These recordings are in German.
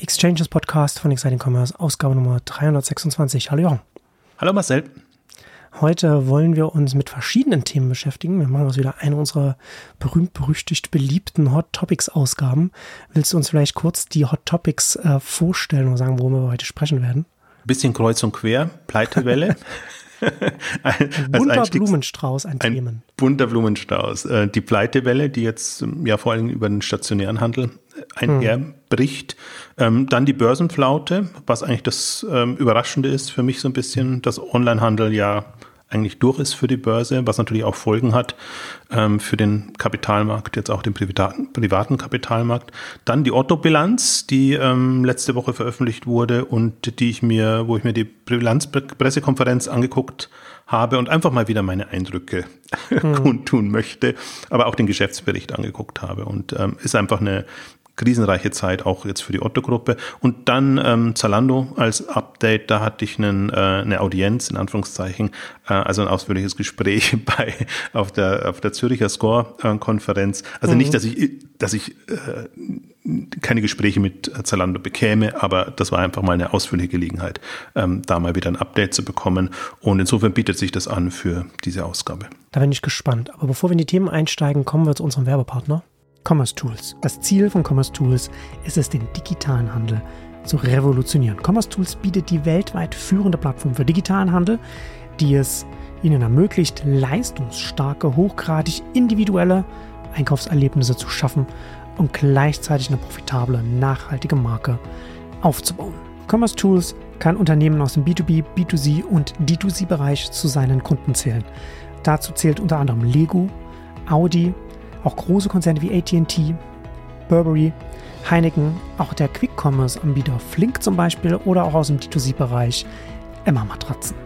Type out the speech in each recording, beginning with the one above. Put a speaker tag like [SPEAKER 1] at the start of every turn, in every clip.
[SPEAKER 1] Exchanges Podcast von Exciting Commerce, Ausgabe Nummer 326. Hallo Jochen.
[SPEAKER 2] Hallo Marcel.
[SPEAKER 1] Heute wollen wir uns mit verschiedenen Themen beschäftigen. Wir machen uns wieder eine unserer berühmt-berüchtigt beliebten Hot Topics Ausgaben. Willst du uns vielleicht kurz die Hot Topics äh, vorstellen und sagen, worüber wir heute sprechen werden?
[SPEAKER 2] Bisschen kreuz und quer, Pleitewelle.
[SPEAKER 1] ein bunter Blumenstrauß an
[SPEAKER 2] ein
[SPEAKER 1] Themen.
[SPEAKER 2] Bunter Blumenstrauß. Äh, die Pleitewelle, die jetzt ähm, ja vor allem über den stationären Handel einherbricht. Hm. dann die Börsenflaute, was eigentlich das ähm, Überraschende ist für mich so ein bisschen, dass Onlinehandel ja eigentlich durch ist für die Börse, was natürlich auch Folgen hat ähm, für den Kapitalmarkt, jetzt auch den privaten, privaten Kapitalmarkt. Dann die Otto-Bilanz, die ähm, letzte Woche veröffentlicht wurde und die ich mir, wo ich mir die Bilanzpressekonferenz angeguckt habe und einfach mal wieder meine Eindrücke hm. kundtun möchte, aber auch den Geschäftsbericht angeguckt habe. Und ähm, ist einfach eine krisenreiche Zeit auch jetzt für die Otto-Gruppe. Und dann ähm, Zalando als Update, da hatte ich einen, äh, eine Audienz, in Anführungszeichen, äh, also ein ausführliches Gespräch bei auf der, auf der Züricher Score-Konferenz. Also mhm. nicht, dass ich, dass ich äh, keine Gespräche mit Zalando bekäme, aber das war einfach mal eine ausführliche Gelegenheit, ähm, da mal wieder ein Update zu bekommen. Und insofern bietet sich das an für diese Ausgabe.
[SPEAKER 1] Da bin ich gespannt. Aber bevor wir in die Themen einsteigen, kommen wir zu unserem Werbepartner. Commerce Tools. Das Ziel von Commerce Tools ist es, den digitalen Handel zu revolutionieren. Commerce Tools bietet die weltweit führende Plattform für digitalen Handel, die es ihnen ermöglicht, leistungsstarke, hochgradig individuelle Einkaufserlebnisse zu schaffen und gleichzeitig eine profitable, nachhaltige Marke aufzubauen. Commerce Tools kann Unternehmen aus dem B2B, B2C und D2C-Bereich zu seinen Kunden zählen. Dazu zählt unter anderem Lego, Audi, auch große Konzerne wie ATT, Burberry, Heineken, auch der Quick-Commerce-Anbieter Flink zum Beispiel oder auch aus dem D2C-Bereich Emma Matratzen.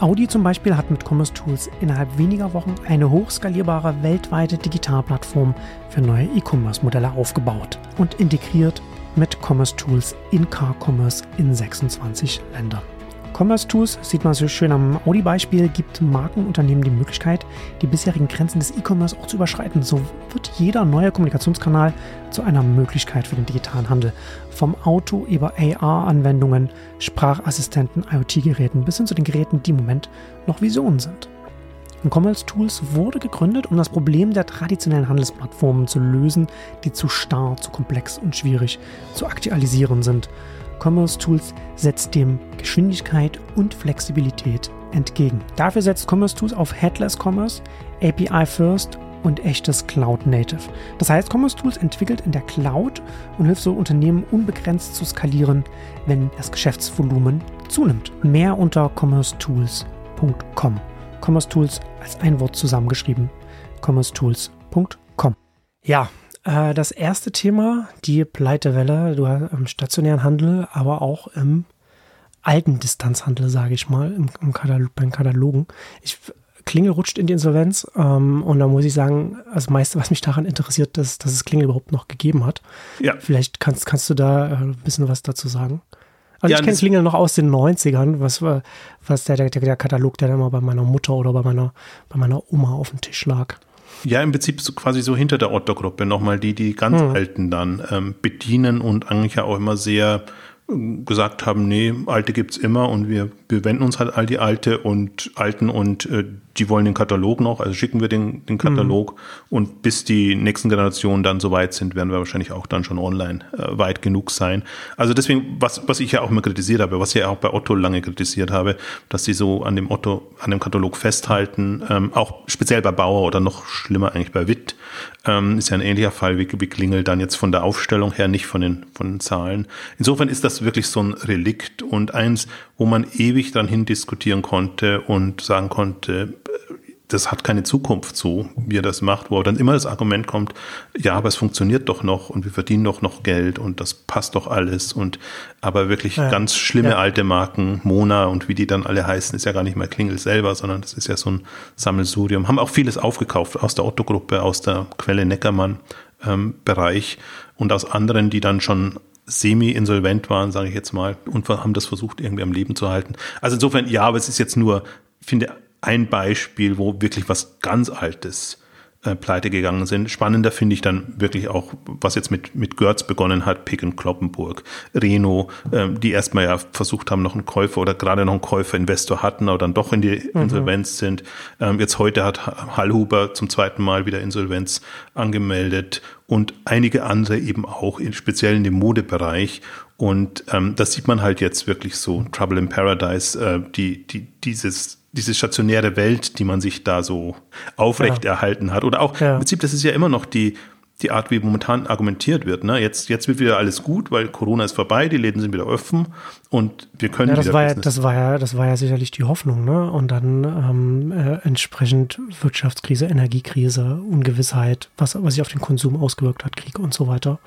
[SPEAKER 1] Audi zum Beispiel hat mit Commerce Tools innerhalb weniger Wochen eine hochskalierbare weltweite Digitalplattform für neue E-Commerce-Modelle aufgebaut und integriert mit Commerce Tools in Car Commerce in 26 Ländern. Commerce Tools, sieht man so schön am Audi-Beispiel, gibt Markenunternehmen die Möglichkeit, die bisherigen Grenzen des E-Commerce auch zu überschreiten. So wird jeder neue Kommunikationskanal zu einer Möglichkeit für den digitalen Handel. Vom Auto über AR-Anwendungen, Sprachassistenten, IoT-Geräten bis hin zu den Geräten, die im Moment noch Visionen sind. Und Commerce Tools wurde gegründet, um das Problem der traditionellen Handelsplattformen zu lösen, die zu starr, zu komplex und schwierig zu aktualisieren sind. Commerce Tools setzt dem Geschwindigkeit und Flexibilität entgegen. Dafür setzt Commerce Tools auf Headless Commerce, API First und echtes Cloud Native. Das heißt, Commerce Tools entwickelt in der Cloud und hilft so Unternehmen unbegrenzt zu skalieren, wenn das Geschäftsvolumen zunimmt. Mehr unter commercetools.com. Commerce Tools als ein Wort zusammengeschrieben. commercetools.com. Ja, äh, das erste Thema, die Pleitewelle, du hast im stationären Handel, aber auch im alten Distanzhandel, sage ich mal, im, im Katalog, beim Katalogen. Ich Klingel rutscht in die Insolvenz ähm, und da muss ich sagen, das meiste, was mich daran interessiert, ist, dass es Klingel überhaupt noch gegeben hat. Ja. Vielleicht kannst, kannst du da äh, ein bisschen was dazu sagen. Also ja, ich kenne Klingel noch aus den 90ern, was, was der, der, der Katalog, der dann immer bei meiner Mutter oder bei meiner, bei meiner Oma auf dem Tisch lag.
[SPEAKER 2] Ja, im Prinzip so quasi so hinter der Otto-Gruppe nochmal die, die ganz hm. Alten dann ähm, bedienen und eigentlich ja auch immer sehr ähm, gesagt haben, nee, Alte gibt's immer und wir, wir wenden uns halt all die Alte und Alten und äh, die wollen den Katalog noch, also schicken wir den, den Katalog mhm. und bis die nächsten Generationen dann so weit sind, werden wir wahrscheinlich auch dann schon online äh, weit genug sein. Also deswegen, was, was ich ja auch immer kritisiert habe, was ich ja auch bei Otto lange kritisiert habe, dass sie so an dem Otto, an dem Katalog festhalten, ähm, auch speziell bei Bauer oder noch schlimmer eigentlich bei Witt, ähm, ist ja ein ähnlicher Fall wie, wie Klingel dann jetzt von der Aufstellung her, nicht von den, von den Zahlen. Insofern ist das wirklich so ein Relikt und eins, wo man ewig dran hin diskutieren konnte und sagen konnte, das hat keine Zukunft so, wie er das macht, wo dann immer das Argument kommt, ja, aber es funktioniert doch noch und wir verdienen doch noch Geld und das passt doch alles und aber wirklich ja, ganz schlimme ja. alte Marken, Mona und wie die dann alle heißen, ist ja gar nicht mal Klingel selber, sondern das ist ja so ein Sammelsurium. Haben auch vieles aufgekauft aus der Otto-Gruppe, aus der Quelle Neckermann ähm, und aus anderen, die dann schon semi-insolvent waren, sage ich jetzt mal, und haben das versucht, irgendwie am Leben zu halten. Also insofern, ja, aber es ist jetzt nur, finde ein Beispiel, wo wirklich was ganz Altes äh, pleite gegangen sind. Spannender finde ich dann wirklich auch, was jetzt mit, mit Görz begonnen hat, Pick und Kloppenburg, Reno, ähm, die erstmal ja versucht haben, noch einen Käufer oder gerade noch einen Käufer, Investor hatten, aber dann doch in die mhm. Insolvenz sind. Ähm, jetzt heute hat Hallhuber zum zweiten Mal wieder Insolvenz angemeldet und einige andere eben auch, in, speziell in dem Modebereich. Und ähm, das sieht man halt jetzt wirklich so, Trouble in Paradise, äh, die, die, dieses diese stationäre Welt, die man sich da so aufrecht ja. erhalten hat. Oder auch ja. im Prinzip, das ist ja immer noch die, die Art, wie momentan argumentiert wird. Ne? Jetzt, jetzt wird wieder alles gut, weil Corona ist vorbei, die Läden sind wieder offen und wir können
[SPEAKER 1] ja, das
[SPEAKER 2] wieder
[SPEAKER 1] war ja, das war ja, das war ja sicherlich die Hoffnung, ne? Und dann ähm, äh, entsprechend Wirtschaftskrise, Energiekrise, Ungewissheit, was, was sich auf den Konsum ausgewirkt hat, Krieg und so weiter.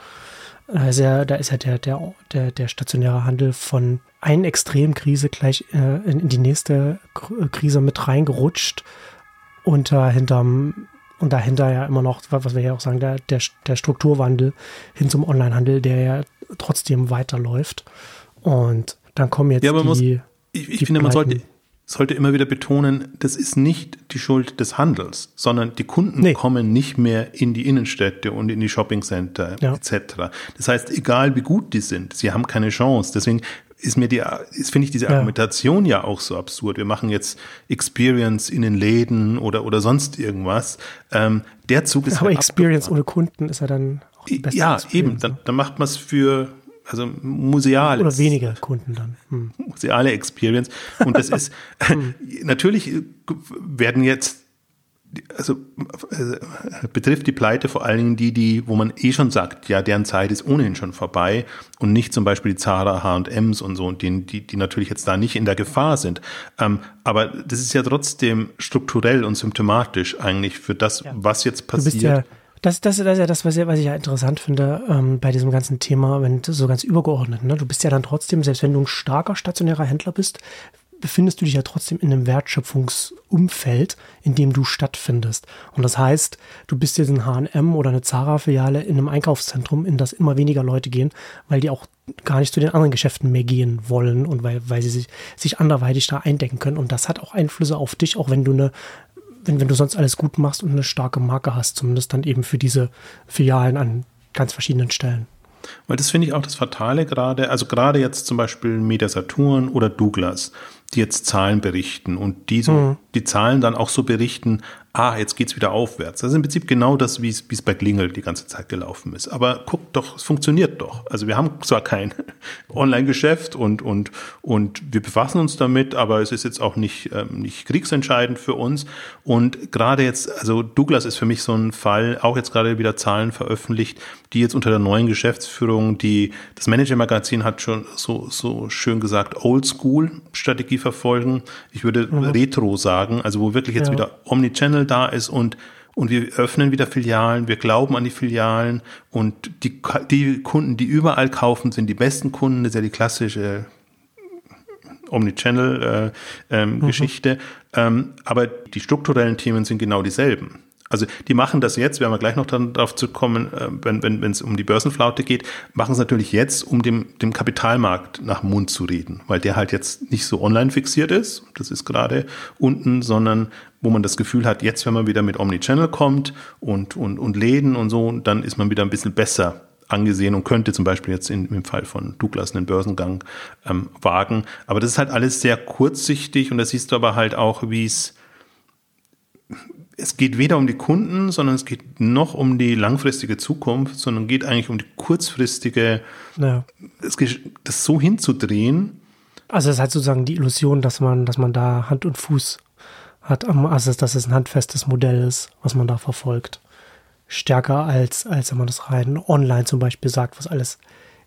[SPEAKER 1] Da ist ja, da ist ja der, der, der, der stationäre Handel von einer Extremkrise gleich äh, in, in, die nächste Krise mit reingerutscht und äh, hinterm und dahinter ja immer noch, was wir ja auch sagen, der, der, der Strukturwandel hin zum Onlinehandel, der ja trotzdem weiterläuft. Und dann kommen jetzt
[SPEAKER 2] ja,
[SPEAKER 1] die.
[SPEAKER 2] Muss, ich, ich
[SPEAKER 1] die
[SPEAKER 2] finde, man sollte, sollte immer wieder betonen, das ist nicht die Schuld des Handels, sondern die Kunden nee. kommen nicht mehr in die Innenstädte und in die Shoppingcenter ja. etc. Das heißt, egal wie gut die sind, sie haben keine Chance. Deswegen ist mir die, finde ich diese Argumentation ja. ja auch so absurd. Wir machen jetzt Experience in den Läden oder, oder sonst irgendwas. Ähm, der Zug ist
[SPEAKER 1] Aber halt Experience ohne Kunden ist ja dann
[SPEAKER 2] auch die beste Ja, eben. Dann, dann macht man es für, also museales.
[SPEAKER 1] Oder weniger Kunden dann.
[SPEAKER 2] Hm. Museale Experience. Und das ist, hm. natürlich werden jetzt also äh, betrifft die Pleite vor allen Dingen die, die, wo man eh schon sagt, ja, deren Zeit ist ohnehin schon vorbei und nicht zum Beispiel die Zara, H&M's und so, und die, die, die natürlich jetzt da nicht in der Gefahr sind. Ähm, aber das ist ja trotzdem strukturell und symptomatisch eigentlich für das, ja. was jetzt passiert.
[SPEAKER 1] Ja, das, das, das ist ja das, was ich, was ich ja interessant finde ähm, bei diesem ganzen Thema, wenn so ganz übergeordnet. Ne? Du bist ja dann trotzdem, selbst wenn du ein starker stationärer Händler bist, befindest du dich ja trotzdem in einem Wertschöpfungsumfeld, in dem du stattfindest. Und das heißt, du bist jetzt ein H&M oder eine Zara-Filiale in einem Einkaufszentrum, in das immer weniger Leute gehen, weil die auch gar nicht zu den anderen Geschäften mehr gehen wollen und weil, weil sie sich, sich anderweitig da eindecken können. Und das hat auch Einflüsse auf dich, auch wenn du eine wenn, wenn du sonst alles gut machst und eine starke Marke hast, zumindest dann eben für diese Filialen an ganz verschiedenen Stellen.
[SPEAKER 2] Weil das finde ich auch das Fatale gerade, also gerade jetzt zum Beispiel Media Saturn oder Douglas die jetzt Zahlen berichten und die, so, mhm. die Zahlen dann auch so berichten, ah, jetzt geht's wieder aufwärts. Das ist im Prinzip genau das, wie es wie es bei Klingel die ganze Zeit gelaufen ist. Aber guck doch, es funktioniert doch. Also wir haben zwar kein Online-Geschäft und, und, und wir befassen uns damit, aber es ist jetzt auch nicht, ähm, nicht kriegsentscheidend für uns. Und gerade jetzt, also Douglas ist für mich so ein Fall, auch jetzt gerade wieder Zahlen veröffentlicht, die jetzt unter der neuen Geschäftsführung, die, das Manager-Magazin hat schon so, so schön gesagt, Oldschool-Strategie verfolgen. Ich würde mhm. Retro sagen, also wo wirklich jetzt ja. wieder Omnichannel da ist und und wir öffnen wieder Filialen, wir glauben an die Filialen und die, die Kunden, die überall kaufen, sind die besten Kunden, das ist ja die klassische Omnichannel-Geschichte. Äh, ähm, mhm. ähm, aber die strukturellen Themen sind genau dieselben. Also die machen das jetzt, werden wir gleich noch darauf zu kommen, äh, wenn wenn wenn, es um die Börsenflaute geht, machen es natürlich jetzt, um dem, dem Kapitalmarkt nach Mund zu reden, weil der halt jetzt nicht so online fixiert ist, das ist gerade unten, sondern wo man das Gefühl hat, jetzt wenn man wieder mit Omnichannel kommt und, und, und Läden und so, dann ist man wieder ein bisschen besser angesehen und könnte zum Beispiel jetzt in, im Fall von Douglas einen Börsengang ähm, wagen. Aber das ist halt alles sehr kurzsichtig und da siehst du aber halt auch, wie es es geht weder um die Kunden, sondern es geht noch um die langfristige Zukunft, sondern geht eigentlich um die kurzfristige, ja. es geht, das so hinzudrehen.
[SPEAKER 1] Also es ist halt sozusagen die Illusion, dass man, dass man da Hand und Fuß hat, also dass es ein handfestes Modell ist, was man da verfolgt. Stärker als, als wenn man das rein online zum Beispiel sagt, was alles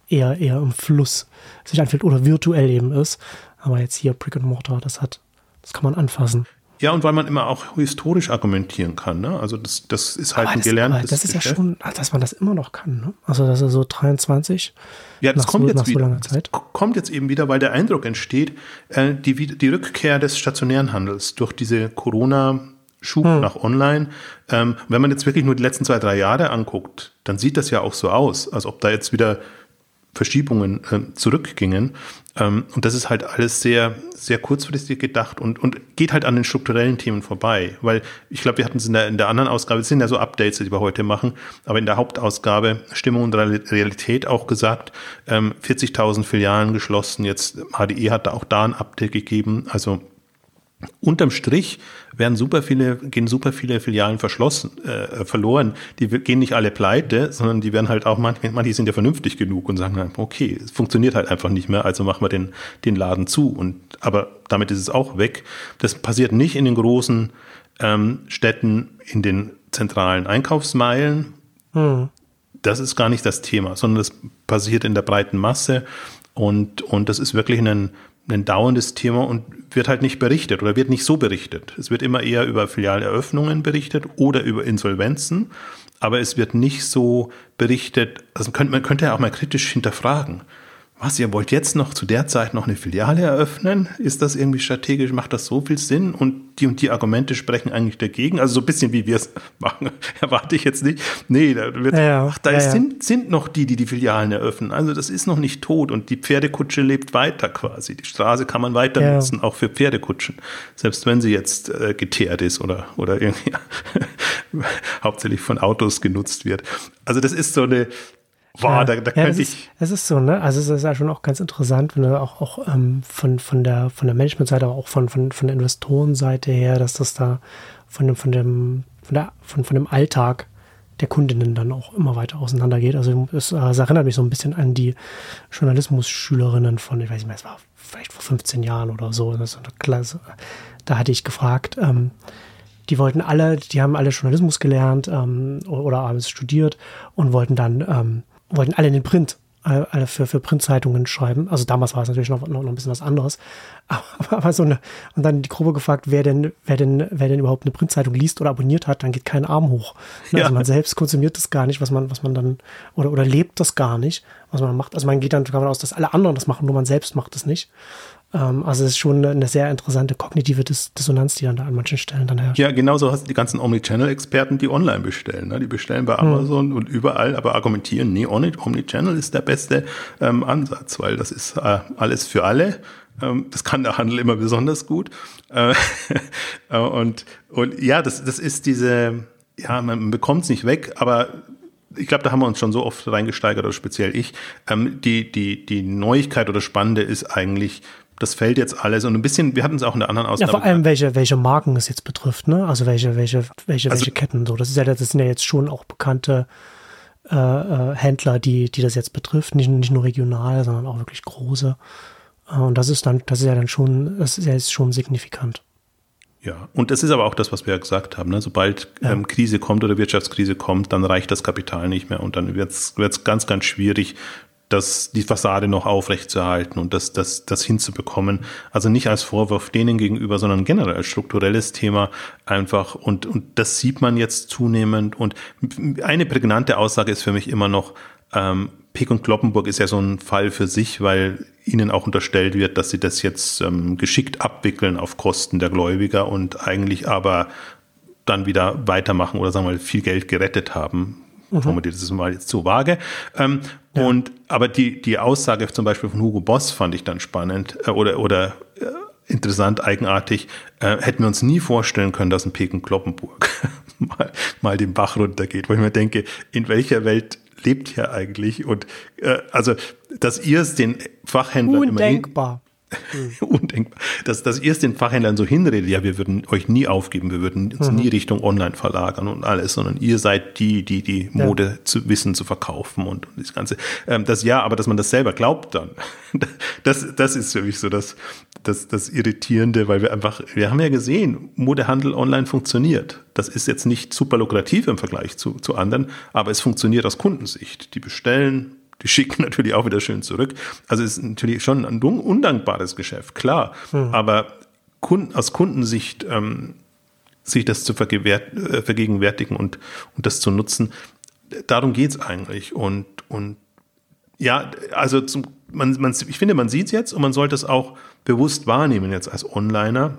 [SPEAKER 1] eher, eher im Fluss sich anfühlt oder virtuell eben ist. Aber jetzt hier Brick and Mortar, das hat, das kann man anfassen.
[SPEAKER 2] Ja, und weil man immer auch historisch argumentieren kann. Ne? Also das, das ist halt aber ein das, gelerntes
[SPEAKER 1] Das ist Geschäft. ja schon, dass man das immer noch kann. Ne? Also das ist so 23.
[SPEAKER 2] Ja, das kommt so, jetzt wieder. So kommt jetzt eben wieder, weil der Eindruck entsteht, äh, die, die Rückkehr des stationären Handels durch diese Corona- Schub hm. nach online. Ähm, wenn man jetzt wirklich nur die letzten zwei, drei Jahre anguckt, dann sieht das ja auch so aus, als ob da jetzt wieder Verschiebungen äh, zurückgingen. Ähm, und das ist halt alles sehr, sehr kurzfristig gedacht und, und geht halt an den strukturellen Themen vorbei. Weil ich glaube, wir hatten es in der, in der anderen Ausgabe, es sind ja so Updates, die wir heute machen, aber in der Hauptausgabe Stimmung und Realität auch gesagt, ähm, 40.000 Filialen geschlossen, jetzt HDE hat da auch da ein Update gegeben. Also Unterm Strich werden super viele, gehen super viele Filialen verschlossen, äh, verloren. Die gehen nicht alle pleite, sondern die werden halt auch manche, manche sind ja vernünftig genug und sagen, okay, es funktioniert halt einfach nicht mehr, also machen wir den, den Laden zu. Und, aber damit ist es auch weg. Das passiert nicht in den großen ähm, Städten, in den zentralen Einkaufsmeilen. Hm. Das ist gar nicht das Thema, sondern das passiert in der breiten Masse. Und, und das ist wirklich ein ein dauerndes Thema und wird halt nicht berichtet oder wird nicht so berichtet. Es wird immer eher über Filialeröffnungen berichtet oder über Insolvenzen, aber es wird nicht so berichtet, also man könnte ja auch mal kritisch hinterfragen was, ihr wollt jetzt noch zu der Zeit noch eine Filiale eröffnen? Ist das irgendwie strategisch? Macht das so viel Sinn? Und die und die Argumente sprechen eigentlich dagegen. Also so ein bisschen wie wir es machen, erwarte ich jetzt nicht. Nee, da, wird, ja, ach, da ja, sind, sind noch die, die die Filialen eröffnen. Also das ist noch nicht tot und die Pferdekutsche lebt weiter quasi. Die Straße kann man weiter nutzen, auch für Pferdekutschen. Selbst wenn sie jetzt äh, geteert ist oder, oder irgendwie hauptsächlich von Autos genutzt wird. Also das ist so eine,
[SPEAKER 1] Boah, ja, da, da ja, könnte ich. Ist, es ist so, ne? Also es ist ja schon auch ganz interessant, wenn du auch, auch ähm, von, von der von der Managementseite, aber auch von, von, von der Investorenseite her, dass das da von dem, von dem, von der, von, von dem Alltag der Kundinnen dann auch immer weiter auseinandergeht. Also es, es erinnert mich so ein bisschen an die Journalismus-Schülerinnen von, ich weiß nicht mehr, es war vielleicht vor 15 Jahren oder so, eine Klasse. Da hatte ich gefragt, ähm, die wollten alle, die haben alle Journalismus gelernt ähm, oder abends studiert und wollten dann ähm, wollten alle in den Print, alle für, für Printzeitungen schreiben. Also damals war es natürlich noch, noch, noch ein bisschen was anderes. Aber, aber so eine, und dann die Gruppe gefragt, wer denn, wer denn, wer denn überhaupt eine Printzeitung liest oder abonniert hat, dann geht kein Arm hoch. Ne? Ja. Also man selbst konsumiert das gar nicht, was man, was man dann, oder, oder lebt das gar nicht, was man macht. Also man geht dann davon aus, dass alle anderen das machen, nur man selbst macht das nicht. Ähm, also es ist schon eine sehr interessante kognitive Dis Dissonanz, die dann da an manchen Stellen dann herrscht.
[SPEAKER 2] Ja, genauso hast du die ganzen Omnichannel-Experten, die online bestellen. Ne? Die bestellen bei hm. Amazon hm. und überall, aber argumentieren, nee, Omnichannel ist der beste ähm, Ansatz, weil das ist äh, alles für alle. Ähm, das kann der Handel immer besonders gut. Äh, und, und ja, das, das ist diese, ja, man bekommt es nicht weg, aber ich glaube, da haben wir uns schon so oft reingesteigert, oder speziell ich. Ähm, die, die, die Neuigkeit oder Spannende ist eigentlich, das fällt jetzt alles und ein bisschen, wir hatten es auch in der anderen Ausgabe.
[SPEAKER 1] Ja, vor allem welche, welche Marken es jetzt betrifft, ne? Also welche, welche, welche, also, welche Ketten so. Das ist ja, das sind ja jetzt schon auch bekannte äh, äh, Händler, die, die das jetzt betrifft. Nicht, nicht nur regional, sondern auch wirklich große. Äh, und das ist dann, das ist ja dann schon, das ist ja jetzt schon signifikant.
[SPEAKER 2] Ja, und das ist aber auch das, was wir ja gesagt haben. Ne? Sobald ja. ähm, Krise kommt oder Wirtschaftskrise kommt, dann reicht das Kapital nicht mehr und dann wird es ganz, ganz schwierig, das, die Fassade noch aufrechtzuerhalten und das, das, das hinzubekommen. Also nicht als Vorwurf denen gegenüber, sondern generell als strukturelles Thema einfach. Und, und das sieht man jetzt zunehmend. Und eine prägnante Aussage ist für mich immer noch, ähm, Pick und Kloppenburg ist ja so ein Fall für sich, weil ihnen auch unterstellt wird, dass sie das jetzt ähm, geschickt abwickeln auf Kosten der Gläubiger und eigentlich aber dann wieder weitermachen oder sagen wir mal viel Geld gerettet haben mhm. formuliert das mal jetzt zu vage. Ähm, ja. Und aber die die Aussage zum Beispiel von Hugo Boss fand ich dann spannend äh, oder oder äh, interessant, eigenartig. Äh, hätten wir uns nie vorstellen können, dass ein Peken Kloppenburg mal, mal den Bach runtergeht, wo ich mir denke, in welcher Welt lebt hier eigentlich? Und äh, also, dass ihr es den Fachhändlern
[SPEAKER 1] Undenkbar.
[SPEAKER 2] Undenkbar. Dass, dass ihr es den Fachhändlern so hinredet, ja, wir würden euch nie aufgeben, wir würden uns mhm. nie Richtung Online verlagern und alles, sondern ihr seid die, die die Mode ja. zu wissen, zu verkaufen und, und das Ganze. Ähm, das ja, aber dass man das selber glaubt dann, das, das ist für mich so das, das, das Irritierende, weil wir einfach, wir haben ja gesehen, Modehandel online funktioniert. Das ist jetzt nicht super lukrativ im Vergleich zu, zu anderen, aber es funktioniert aus Kundensicht. Die bestellen, die schicken natürlich auch wieder schön zurück. Also es ist natürlich schon ein undankbares Geschäft, klar. Hm. Aber Kunden, aus Kundensicht ähm, sich das zu äh, vergegenwärtigen und, und das zu nutzen, darum geht's eigentlich. Und, und ja, also zum, man, man, ich finde, man sieht es jetzt und man sollte es auch bewusst wahrnehmen jetzt als Onliner.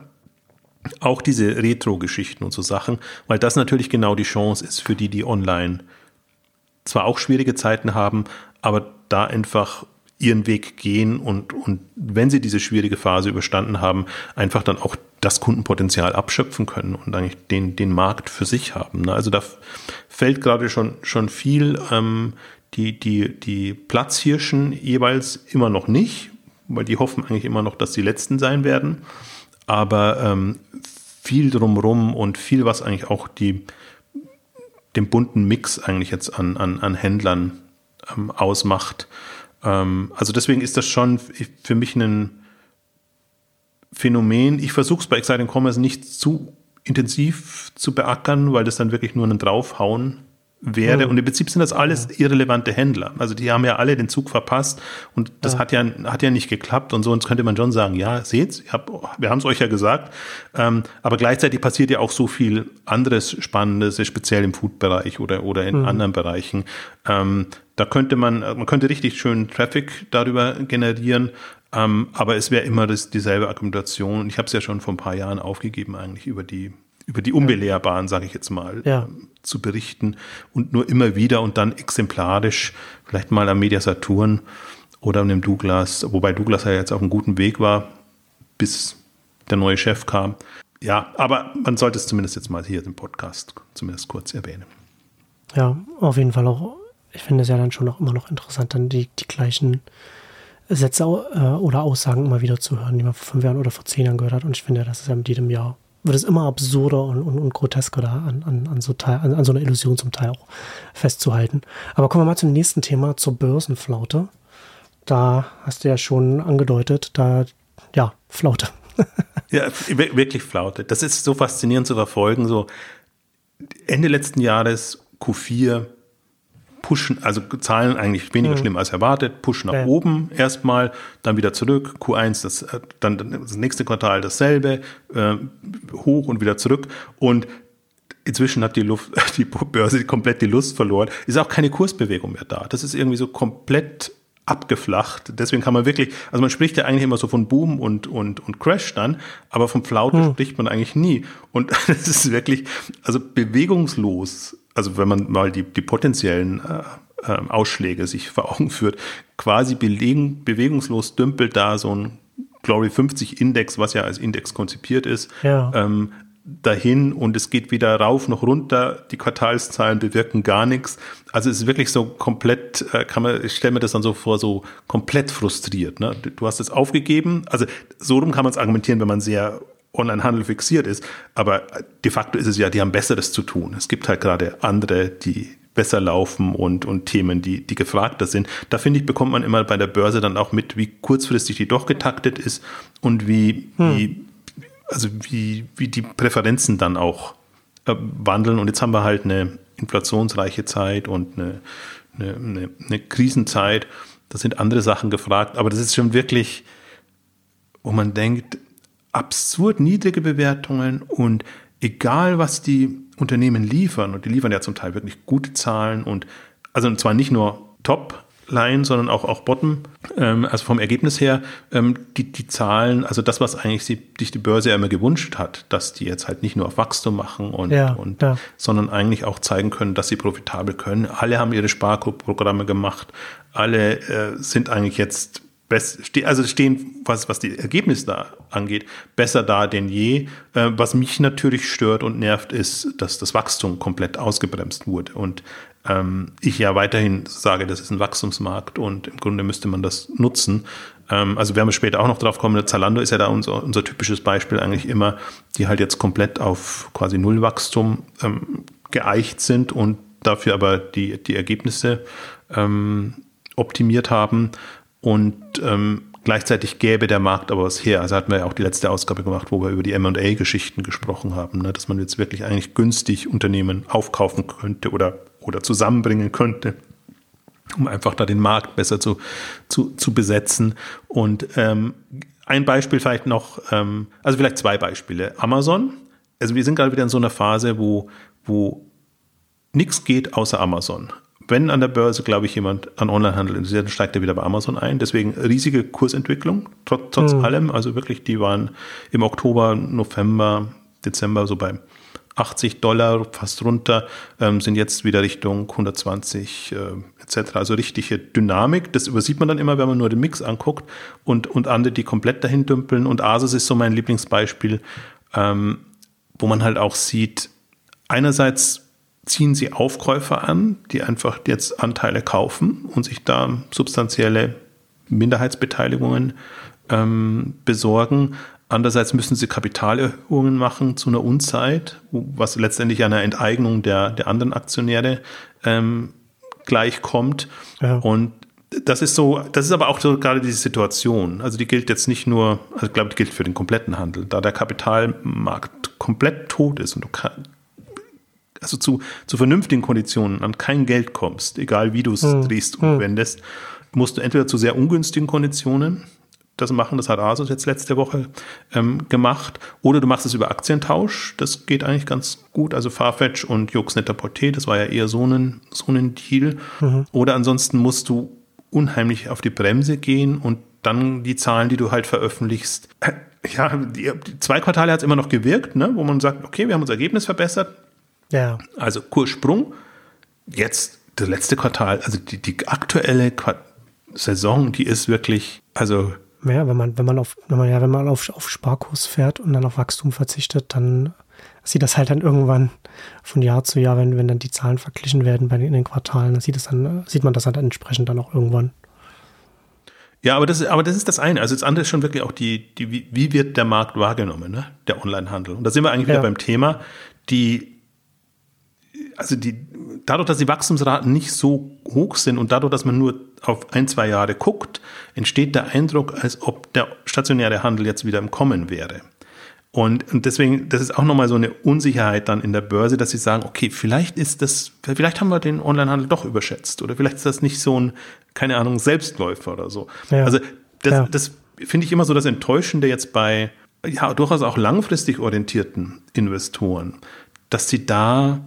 [SPEAKER 2] Auch diese Retro-Geschichten und so Sachen, weil das natürlich genau die Chance ist für die, die online zwar auch schwierige Zeiten haben, aber da einfach ihren Weg gehen und, und wenn sie diese schwierige Phase überstanden haben, einfach dann auch das Kundenpotenzial abschöpfen können und eigentlich den, den Markt für sich haben. Ne? Also da fällt gerade schon, schon viel, ähm, die, die, die Platzhirschen jeweils immer noch nicht, weil die hoffen eigentlich immer noch, dass die letzten sein werden. Aber ähm, viel drumrum und viel, was eigentlich auch die, den bunten Mix eigentlich jetzt an, an, an Händlern ähm, ausmacht. Ähm, also deswegen ist das schon für mich ein Phänomen. Ich versuche es bei Exciting Commerce nicht zu intensiv zu beackern, weil das dann wirklich nur ein Draufhauen wäre. Mhm. Und im Prinzip sind das alles irrelevante Händler. Also die haben ja alle den Zug verpasst und das ja. hat ja hat ja nicht geklappt und so. Und könnte man schon sagen, ja, seht's, hab, wir haben es euch ja gesagt. Ähm, aber gleichzeitig passiert ja auch so viel anderes Spannendes, speziell im Food-Bereich oder, oder in mhm. anderen Bereichen. Ähm, da könnte man, man könnte richtig schön Traffic darüber generieren. Ähm, aber es wäre immer das, dieselbe Argumentation. Ich habe es ja schon vor ein paar Jahren aufgegeben, eigentlich über die über die Unbelehrbaren, sage ich jetzt mal, ja. zu berichten und nur immer wieder und dann exemplarisch, vielleicht mal am Media Saturn oder an dem Douglas, wobei Douglas ja jetzt auf einem guten Weg war, bis der neue Chef kam. Ja, aber man sollte es zumindest jetzt mal hier im Podcast zumindest kurz erwähnen.
[SPEAKER 1] Ja, auf jeden Fall auch. Ich finde es ja dann schon auch immer noch interessant, dann die, die gleichen Sätze äh, oder Aussagen immer wieder zu hören, die man vor fünf Jahren oder vor zehn Jahren gehört hat. Und ich finde, das ist ja mit jedem Jahr wird es immer absurder und, und, und grotesker da an, an, an, so Teil, an, an so einer Illusion zum Teil auch festzuhalten. Aber kommen wir mal zum nächsten Thema, zur Börsenflaute. Da hast du ja schon angedeutet, da, ja, Flaute.
[SPEAKER 2] ja, wirklich Flaute. Das ist so faszinierend zu verfolgen. So Ende letzten Jahres, Q4, pushen, also Zahlen eigentlich weniger mhm. schlimm als erwartet, pushen nach ja. oben erstmal, dann wieder zurück, Q1, das, äh, dann das nächste Quartal dasselbe, äh, hoch und wieder zurück und Inzwischen hat die, Luft, die Börse komplett die Lust verloren. Ist auch keine Kursbewegung mehr da. Das ist irgendwie so komplett abgeflacht. Deswegen kann man wirklich, also man spricht ja eigentlich immer so von Boom und, und, und Crash dann, aber vom Flaute hm. spricht man eigentlich nie. Und das ist wirklich, also bewegungslos also wenn man mal die, die potenziellen äh, äh, Ausschläge sich vor Augen führt, quasi belegen, bewegungslos dümpelt da so ein Glory 50 Index, was ja als Index konzipiert ist, ja. ähm, dahin und es geht weder rauf noch runter. Die Quartalszahlen bewirken gar nichts. Also es ist wirklich so komplett, äh, kann man, ich stelle mir das dann so vor, so komplett frustriert. Ne? Du hast es aufgegeben. Also so rum kann man es argumentieren, wenn man sehr Onlinehandel fixiert ist. Aber de facto ist es ja, die haben Besseres zu tun. Es gibt halt gerade andere, die besser laufen und, und Themen, die, die gefragter sind. Da finde ich, bekommt man immer bei der Börse dann auch mit, wie kurzfristig die doch getaktet ist und wie, hm. wie also wie, wie die Präferenzen dann auch äh, wandeln. Und jetzt haben wir halt eine inflationsreiche Zeit und eine, eine, eine, eine Krisenzeit. Da sind andere Sachen gefragt, aber das ist schon wirklich, wo man denkt, absurd niedrige Bewertungen und egal was die Unternehmen liefern, und die liefern ja zum Teil wirklich gute Zahlen und also zwar nicht nur Top, Line, sondern auch, auch Bottom, ähm, also vom Ergebnis her, ähm, die, die Zahlen, also das, was eigentlich sich die, die Börse ja immer gewünscht hat, dass die jetzt halt nicht nur auf Wachstum machen und, ja, und ja. sondern eigentlich auch zeigen können, dass sie profitabel können. Alle haben ihre Sparprogramme gemacht, alle äh, sind eigentlich jetzt also stehen, was, was die Ergebnisse da angeht, besser da denn je. Äh, was mich natürlich stört und nervt, ist, dass das Wachstum komplett ausgebremst wurde. Und ähm, ich ja weiterhin sage, das ist ein Wachstumsmarkt und im Grunde müsste man das nutzen. Ähm, also werden wir später auch noch drauf kommen. Zalando ist ja da unser, unser typisches Beispiel eigentlich immer, die halt jetzt komplett auf quasi Nullwachstum ähm, geeicht sind und dafür aber die, die Ergebnisse ähm, optimiert haben. Und ähm, gleichzeitig gäbe der Markt aber was her. Also hatten wir ja auch die letzte Ausgabe gemacht, wo wir über die MA-Geschichten gesprochen haben, ne? dass man jetzt wirklich eigentlich günstig Unternehmen aufkaufen könnte oder, oder zusammenbringen könnte, um einfach da den Markt besser zu, zu, zu besetzen. Und ähm, ein Beispiel vielleicht noch, ähm, also vielleicht zwei Beispiele. Amazon, also wir sind gerade wieder in so einer Phase, wo, wo nichts geht außer Amazon wenn an der Börse, glaube ich, jemand an Onlinehandel interessiert, dann steigt er wieder bei Amazon ein. Deswegen riesige Kursentwicklung, trotz, trotz mhm. allem. Also wirklich, die waren im Oktober, November, Dezember so bei 80 Dollar, fast runter, ähm, sind jetzt wieder Richtung 120 äh, etc. Also richtige Dynamik. Das übersieht man dann immer, wenn man nur den Mix anguckt und, und andere, die komplett dahin dümpeln. Und Asus ist so mein Lieblingsbeispiel, ähm, wo man halt auch sieht, einerseits ziehen sie Aufkäufer an, die einfach jetzt Anteile kaufen und sich da substanzielle Minderheitsbeteiligungen ähm, besorgen. Andererseits müssen sie Kapitalerhöhungen machen zu einer Unzeit, was letztendlich einer Enteignung der, der anderen Aktionäre ähm, gleichkommt. Ja. Und das ist so, das ist aber auch so gerade diese Situation. Also die gilt jetzt nicht nur, also ich glaube, die gilt für den kompletten Handel, da der Kapitalmarkt komplett tot ist und du also zu, zu vernünftigen Konditionen an kein Geld kommst, egal wie du es hm. drehst und hm. wendest, musst du entweder zu sehr ungünstigen Konditionen das machen, das hat Asus jetzt letzte Woche ähm, gemacht, oder du machst es über Aktientausch, das geht eigentlich ganz gut, also Farfetch und Jux Net-a-Porter, das war ja eher so ein, so ein Deal, mhm. oder ansonsten musst du unheimlich auf die Bremse gehen und dann die Zahlen, die du halt veröffentlichst, ja, die, die zwei Quartale hat es immer noch gewirkt, ne, wo man sagt, okay, wir haben unser Ergebnis verbessert, ja. Also Kurssprung. Jetzt das letzte Quartal, also die, die aktuelle Quart Saison, die ist wirklich, also
[SPEAKER 1] ja, wenn man, wenn man auf, wenn man ja, wenn man auf, auf Sparkurs fährt und dann auf Wachstum verzichtet, dann sieht das halt dann irgendwann von Jahr zu Jahr, wenn, wenn dann die Zahlen verglichen werden bei den, in den Quartalen, dann sieht es dann, sieht man das halt entsprechend dann auch irgendwann.
[SPEAKER 2] Ja, aber das, aber das ist das eine. Also das andere ist schon wirklich auch die, die wie, wie wird der Markt wahrgenommen, ne? der Onlinehandel. Und da sind wir eigentlich ja. wieder beim Thema, die also die, dadurch, dass die Wachstumsraten nicht so hoch sind und dadurch, dass man nur auf ein, zwei Jahre guckt, entsteht der Eindruck, als ob der stationäre Handel jetzt wieder im Kommen wäre. Und, und deswegen, das ist auch nochmal so eine Unsicherheit dann in der Börse, dass sie sagen, okay, vielleicht ist das, vielleicht haben wir den Onlinehandel doch überschätzt oder vielleicht ist das nicht so ein, keine Ahnung, Selbstläufer oder so. Ja. Also das, ja. das finde ich immer so das Enttäuschende jetzt bei ja durchaus auch langfristig orientierten Investoren, dass sie da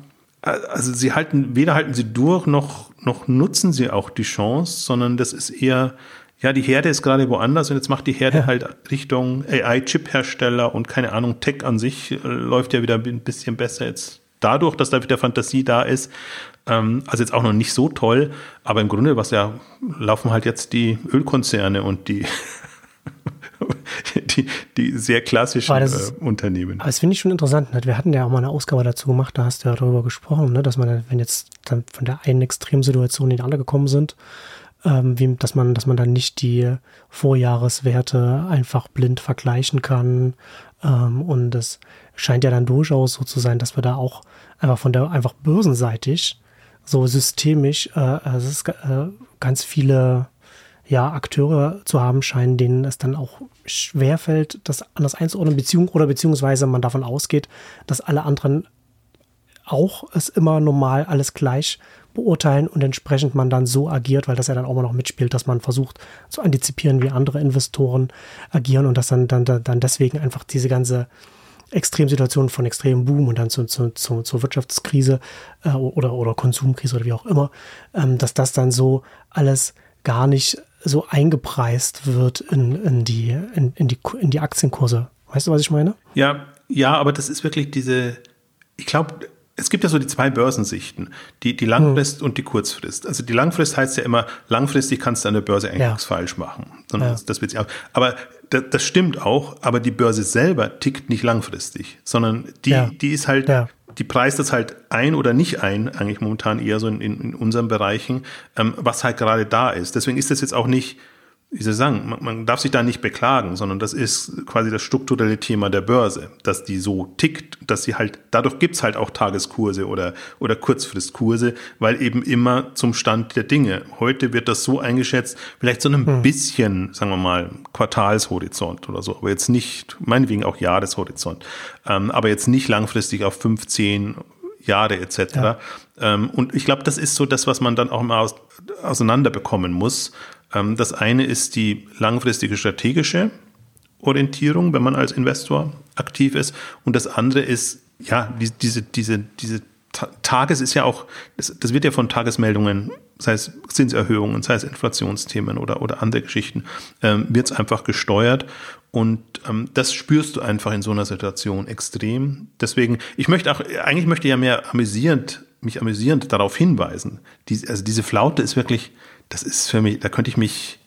[SPEAKER 2] also sie halten, weder halten sie durch, noch, noch nutzen sie auch die Chance, sondern das ist eher, ja, die Herde ist gerade woanders und jetzt macht die Herde ja. halt Richtung AI-Chip-Hersteller und keine Ahnung, Tech an sich äh, läuft ja wieder ein bisschen besser jetzt dadurch, dass da wieder Fantasie da ist. Ähm, also jetzt auch noch nicht so toll, aber im Grunde, was ja, laufen halt jetzt die Ölkonzerne und die die, sehr klassischen ist, äh, Unternehmen.
[SPEAKER 1] das finde ich schon interessant. Ne? Wir hatten ja auch mal eine Ausgabe dazu gemacht, da hast du ja darüber gesprochen, ne? dass man, wenn jetzt dann von der einen Extremsituation in die andere gekommen sind, ähm, wie, dass man, dass man dann nicht die Vorjahreswerte einfach blind vergleichen kann. Ähm, und es scheint ja dann durchaus so zu sein, dass wir da auch einfach von der einfach börsenseitig so systemisch äh, ist, äh, ganz viele ja, Akteure zu haben scheinen, denen es dann auch schwerfällt, das anders einzuordnen, Beziehung oder beziehungsweise man davon ausgeht, dass alle anderen auch es immer normal alles gleich beurteilen und entsprechend man dann so agiert, weil das ja dann auch mal noch mitspielt, dass man versucht zu antizipieren, wie andere Investoren agieren und dass dann, dann, dann deswegen einfach diese ganze Extremsituation von extremem Boom und dann zu, zu, zu, zur Wirtschaftskrise äh, oder, oder Konsumkrise oder wie auch immer, ähm, dass das dann so alles gar nicht so eingepreist wird in, in, die, in, in, die, in die Aktienkurse. Weißt du, was ich meine?
[SPEAKER 2] Ja, ja, aber das ist wirklich diese, ich glaube, es gibt ja so die zwei Börsensichten, die, die Langfrist hm. und die Kurzfrist. Also die Langfrist heißt ja immer, langfristig kannst du an der Börse eigentlich ja. nichts falsch machen. Ja. Das, das wird aber das, das, stimmt auch, aber die Börse selber tickt nicht langfristig, sondern die, ja. die ist halt, die preist das halt ein oder nicht ein, eigentlich momentan eher so in, in, unseren Bereichen, ähm, was halt gerade da ist. Deswegen ist das jetzt auch nicht wie soll ich sagen, man, man darf sich da nicht beklagen, sondern das ist quasi das strukturelle Thema der Börse, dass die so tickt, dass sie halt, dadurch gibt's halt auch Tageskurse oder, oder Kurzfristkurse, weil eben immer zum Stand der Dinge. Heute wird das so eingeschätzt, vielleicht so ein hm. bisschen, sagen wir mal, Quartalshorizont oder so, aber jetzt nicht, meinetwegen auch Jahreshorizont, ähm, aber jetzt nicht langfristig auf 15 Jahre etc. Ja. Ähm, und ich glaube, das ist so das, was man dann auch mal aus, auseinanderbekommen muss. Ähm, das eine ist die langfristige strategische Orientierung, wenn man als Investor aktiv ist. Und das andere ist, ja, diese, diese, diese Tages ist ja auch, das, wird ja von Tagesmeldungen sei es Zinserhöhungen, sei es Inflationsthemen oder, oder andere Geschichten, ähm, wird es einfach gesteuert. Und ähm, das spürst du einfach in so einer Situation extrem. Deswegen, ich möchte auch, eigentlich möchte ich ja mehr amüsierend, mich amüsierend darauf hinweisen. Die, also diese Flaute ist wirklich, das ist für mich, da könnte ich mich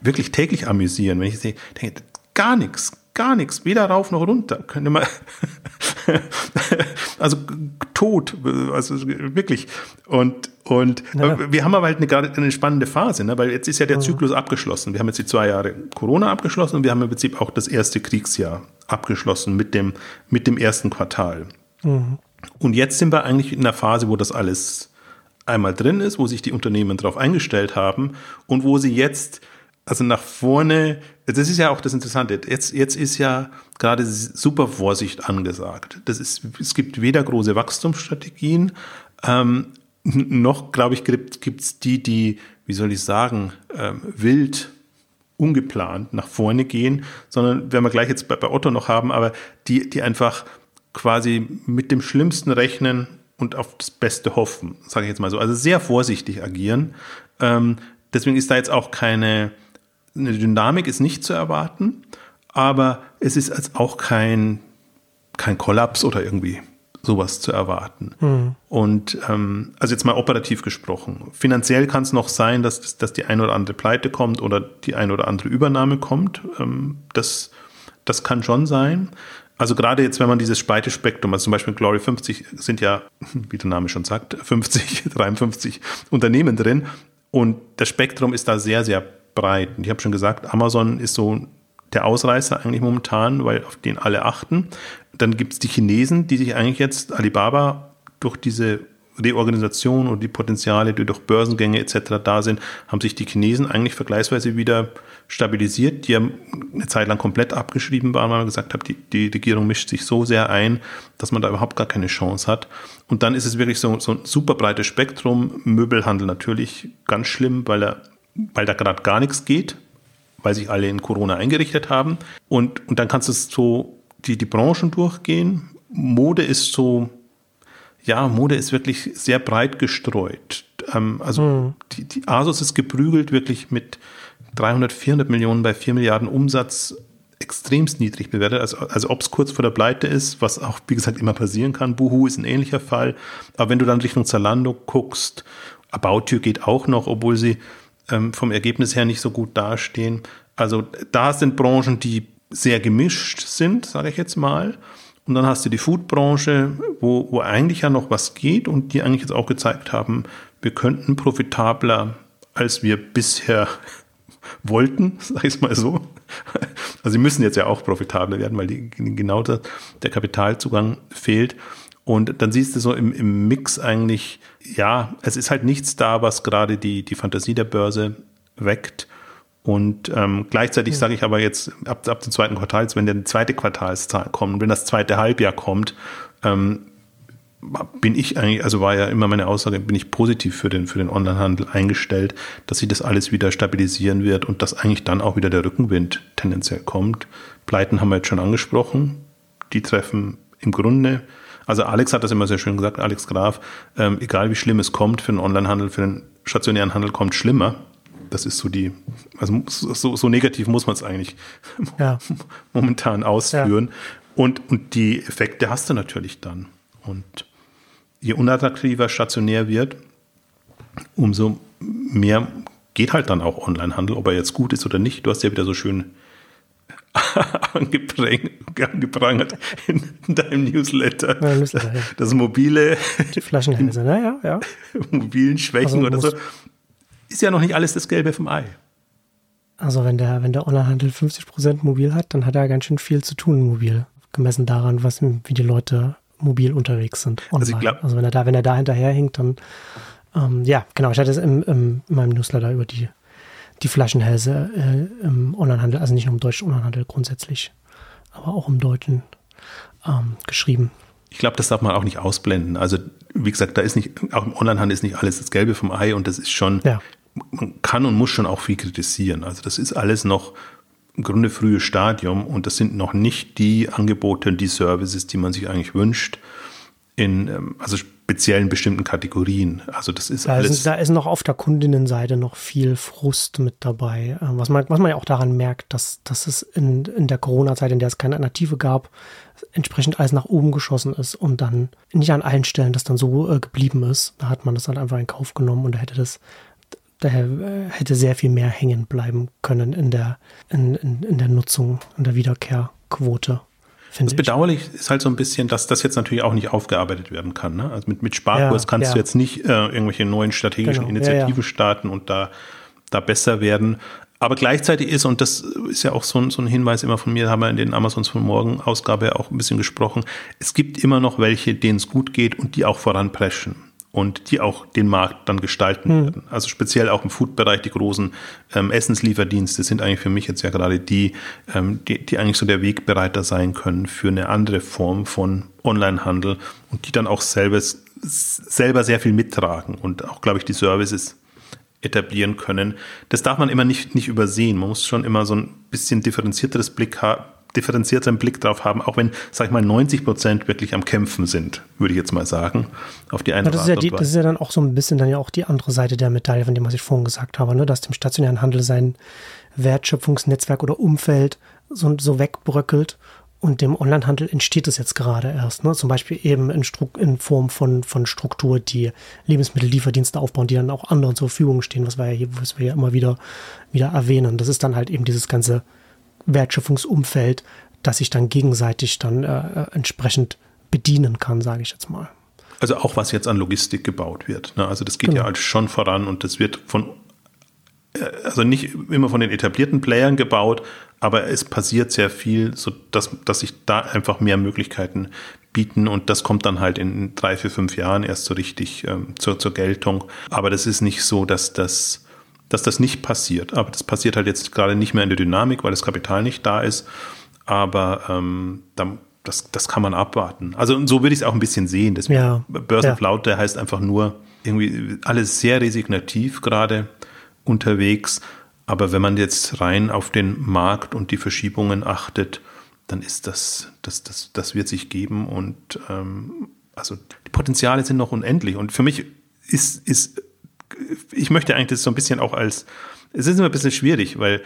[SPEAKER 2] wirklich täglich amüsieren, wenn ich sehe, denke, gar nichts, gar nichts, weder rauf noch runter. Könnte man also tot, also wirklich. Und, und ja. wir haben aber halt eine, gerade eine spannende Phase, ne? weil jetzt ist ja der mhm. Zyklus abgeschlossen. Wir haben jetzt die zwei Jahre Corona abgeschlossen und wir haben im Prinzip auch das erste Kriegsjahr abgeschlossen mit dem, mit dem ersten Quartal. Mhm. Und jetzt sind wir eigentlich in einer Phase, wo das alles einmal drin ist, wo sich die Unternehmen darauf eingestellt haben und wo sie jetzt also nach vorne, das ist ja auch das Interessante. Jetzt, jetzt ist ja gerade super Vorsicht angesagt. Das ist, es gibt weder große Wachstumsstrategien, ähm, noch, glaube ich, gibt es die, die, wie soll ich sagen, ähm, wild, ungeplant nach vorne gehen, sondern werden wir gleich jetzt bei, bei Otto noch haben, aber die, die einfach quasi mit dem Schlimmsten rechnen und auf das Beste hoffen, sage ich jetzt mal so. Also sehr vorsichtig agieren. Ähm, deswegen ist da jetzt auch keine, eine Dynamik ist nicht zu erwarten, aber es ist als auch kein, kein Kollaps oder irgendwie sowas zu erwarten. Mhm. Und ähm, also jetzt mal operativ gesprochen. Finanziell kann es noch sein, dass, dass die eine oder andere Pleite kommt oder die eine oder andere Übernahme kommt. Ähm, das, das kann schon sein. Also gerade jetzt, wenn man dieses Speitespektrum, also zum Beispiel Glory 50 sind ja, wie der Name schon sagt, 50, 53 Unternehmen drin. Und das Spektrum ist da sehr, sehr breit. Und ich habe schon gesagt, Amazon ist so der Ausreißer eigentlich momentan, weil auf den alle achten. Dann gibt es die Chinesen, die sich eigentlich jetzt Alibaba durch diese Reorganisation und die Potenziale, die durch Börsengänge etc. da sind, haben sich die Chinesen eigentlich vergleichsweise wieder stabilisiert, die ja eine Zeit lang komplett abgeschrieben waren, weil man gesagt hat, die, die Regierung mischt sich so sehr ein, dass man da überhaupt gar keine Chance hat. Und dann ist es wirklich so, so ein super breites Spektrum. Möbelhandel natürlich ganz schlimm, weil er weil da gerade gar nichts geht, weil sich alle in Corona eingerichtet haben. Und, und dann kannst du so die, die Branchen durchgehen. Mode ist so, ja, Mode ist wirklich sehr breit gestreut. Ähm, also mhm. die, die Asus ist geprügelt wirklich mit 300, 400 Millionen bei 4 Milliarden Umsatz extremst niedrig bewertet, also, also ob es kurz vor der Pleite ist, was auch, wie gesagt, immer passieren kann. Buhu ist ein ähnlicher Fall. Aber wenn du dann Richtung Zalando guckst, About You geht auch noch, obwohl sie ähm, vom Ergebnis her nicht so gut dastehen. Also da sind Branchen, die sehr gemischt sind, sage ich jetzt mal. Und dann hast du die Foodbranche, wo, wo eigentlich ja noch was geht und die eigentlich jetzt auch gezeigt haben, wir könnten profitabler, als wir bisher wollten, sage ich mal so. Also sie müssen jetzt ja auch profitabler werden, weil die, genau das, der Kapitalzugang fehlt. Und dann siehst du so im, im Mix eigentlich, ja, es ist halt nichts da, was gerade die, die Fantasie der Börse weckt. Und ähm, gleichzeitig ja. sage ich aber jetzt ab, ab dem zweiten Quartal, wenn der zweite Quartalszahl kommt, wenn das zweite Halbjahr kommt, ähm, bin ich eigentlich, also war ja immer meine Aussage, bin ich positiv für den, für den Onlinehandel eingestellt, dass sich das alles wieder stabilisieren wird und dass eigentlich dann auch wieder der Rückenwind tendenziell kommt. Pleiten haben wir jetzt schon angesprochen. Die treffen im Grunde also Alex hat das immer sehr schön gesagt, Alex Graf, ähm, egal wie schlimm es kommt für den Onlinehandel, für den stationären Handel kommt schlimmer. Das ist so die, also so, so negativ muss man es eigentlich ja. momentan ausführen. Ja. Und, und die Effekte hast du natürlich dann. Und je unattraktiver stationär wird, umso mehr geht halt dann auch Onlinehandel, ob er jetzt gut ist oder nicht. Du hast ja wieder so schön angeprangert in deinem Newsletter. Ja, Newsletter ja. Das mobile.
[SPEAKER 1] Die Flaschenhälse, ne? Ja, ja.
[SPEAKER 2] Mobilen Schwächen also oder so. Ist ja noch nicht alles das Gelbe vom Ei.
[SPEAKER 1] Also, wenn der, wenn der Onlinehandel 50% mobil hat, dann hat er ganz schön viel zu tun mobil. Gemessen daran, was, wie die Leute mobil unterwegs sind. Also, glaub, also, wenn er da, wenn er da hinterherhinkt, dann, ähm, ja, genau. Ich hatte es im, im, in meinem Newsletter über die die Flaschenhälse äh, im Onlinehandel, also nicht nur im deutschen Onlinehandel grundsätzlich, aber auch im deutschen ähm, geschrieben.
[SPEAKER 2] Ich glaube, das darf man auch nicht ausblenden. Also, wie gesagt, da ist nicht, auch im Onlinehandel ist nicht alles das Gelbe vom Ei und das ist schon, ja. Man kann und muss schon auch viel kritisieren. Also, das ist alles noch im Grunde frühes Stadium und das sind noch nicht die Angebote und die Services, die man sich eigentlich wünscht. In, ähm, also speziellen bestimmten Kategorien. Also das ist
[SPEAKER 1] da
[SPEAKER 2] alles.
[SPEAKER 1] Ist, da ist noch auf der Kundinnenseite noch viel Frust mit dabei, äh, was man, was man ja auch daran merkt, dass, dass es in, in der Corona-Zeit, in der es keine Alternative gab, entsprechend alles nach oben geschossen ist und dann nicht an allen Stellen das dann so äh, geblieben ist. Da hat man das dann einfach in Kauf genommen und da hätte das daher äh, hätte sehr viel mehr hängen bleiben können in der, in, in, in der Nutzung, in der Wiederkehrquote.
[SPEAKER 2] Das bedauerlich ist halt so ein bisschen, dass das jetzt natürlich auch nicht aufgearbeitet werden kann. Ne? Also mit, mit Sparkurs ja, kannst ja. du jetzt nicht äh, irgendwelche neuen strategischen genau. Initiativen ja, starten und da, da besser werden. Aber gleichzeitig ist, und das ist ja auch so ein, so ein Hinweis immer von mir, haben wir in den Amazons von Morgen Ausgabe auch ein bisschen gesprochen, es gibt immer noch welche, denen es gut geht und die auch voranpreschen und die auch den Markt dann gestalten hm. werden. Also speziell auch im Food-Bereich, die großen ähm, Essenslieferdienste sind eigentlich für mich jetzt ja gerade die, ähm, die, die eigentlich so der Wegbereiter sein können für eine andere Form von Onlinehandel und die dann auch selber, selber sehr viel mittragen und auch, glaube ich, die Services etablieren können. Das darf man immer nicht, nicht übersehen. Man muss schon immer so ein bisschen differenzierteres Blick haben differenzierteren Blick drauf haben, auch wenn, sag ich mal, 90 Prozent wirklich am Kämpfen sind, würde ich jetzt mal sagen, auf die eine
[SPEAKER 1] das, ist ja die, das ist ja dann auch so ein bisschen dann ja auch die andere Seite der Medaille, von dem, was ich vorhin gesagt habe, ne? dass dem stationären Handel sein Wertschöpfungsnetzwerk oder Umfeld so, so wegbröckelt und dem Onlinehandel entsteht es jetzt gerade erst. Ne? Zum Beispiel eben in, in, Form von, von Struktur, die Lebensmittellieferdienste aufbauen, die dann auch anderen zur Verfügung stehen, was wir ja, hier, was wir ja immer wieder, wieder erwähnen. Das ist dann halt eben dieses ganze Wertschöpfungsumfeld, das sich dann gegenseitig dann äh, äh, entsprechend bedienen kann, sage ich jetzt mal.
[SPEAKER 2] Also auch was jetzt an Logistik gebaut wird. Ne? Also das geht genau. ja halt schon voran und das wird von, äh, also nicht immer von den etablierten Playern gebaut, aber es passiert sehr viel, so dass, dass sich da einfach mehr Möglichkeiten bieten und das kommt dann halt in drei, vier, fünf Jahren erst so richtig ähm, zur, zur Geltung. Aber das ist nicht so, dass das dass das nicht passiert. Aber das passiert halt jetzt gerade nicht mehr in der Dynamik, weil das Kapital nicht da ist. Aber ähm, dann, das, das kann man abwarten. Also so würde ich es auch ein bisschen sehen. Das ja. Börsenflaute ja. heißt einfach nur irgendwie alles sehr resignativ gerade unterwegs. Aber wenn man jetzt rein auf den Markt und die Verschiebungen achtet, dann ist das, das, das, das wird sich geben und ähm, also die Potenziale sind noch unendlich. Und für mich ist, ist ich möchte eigentlich das so ein bisschen auch als, es ist immer ein bisschen schwierig, weil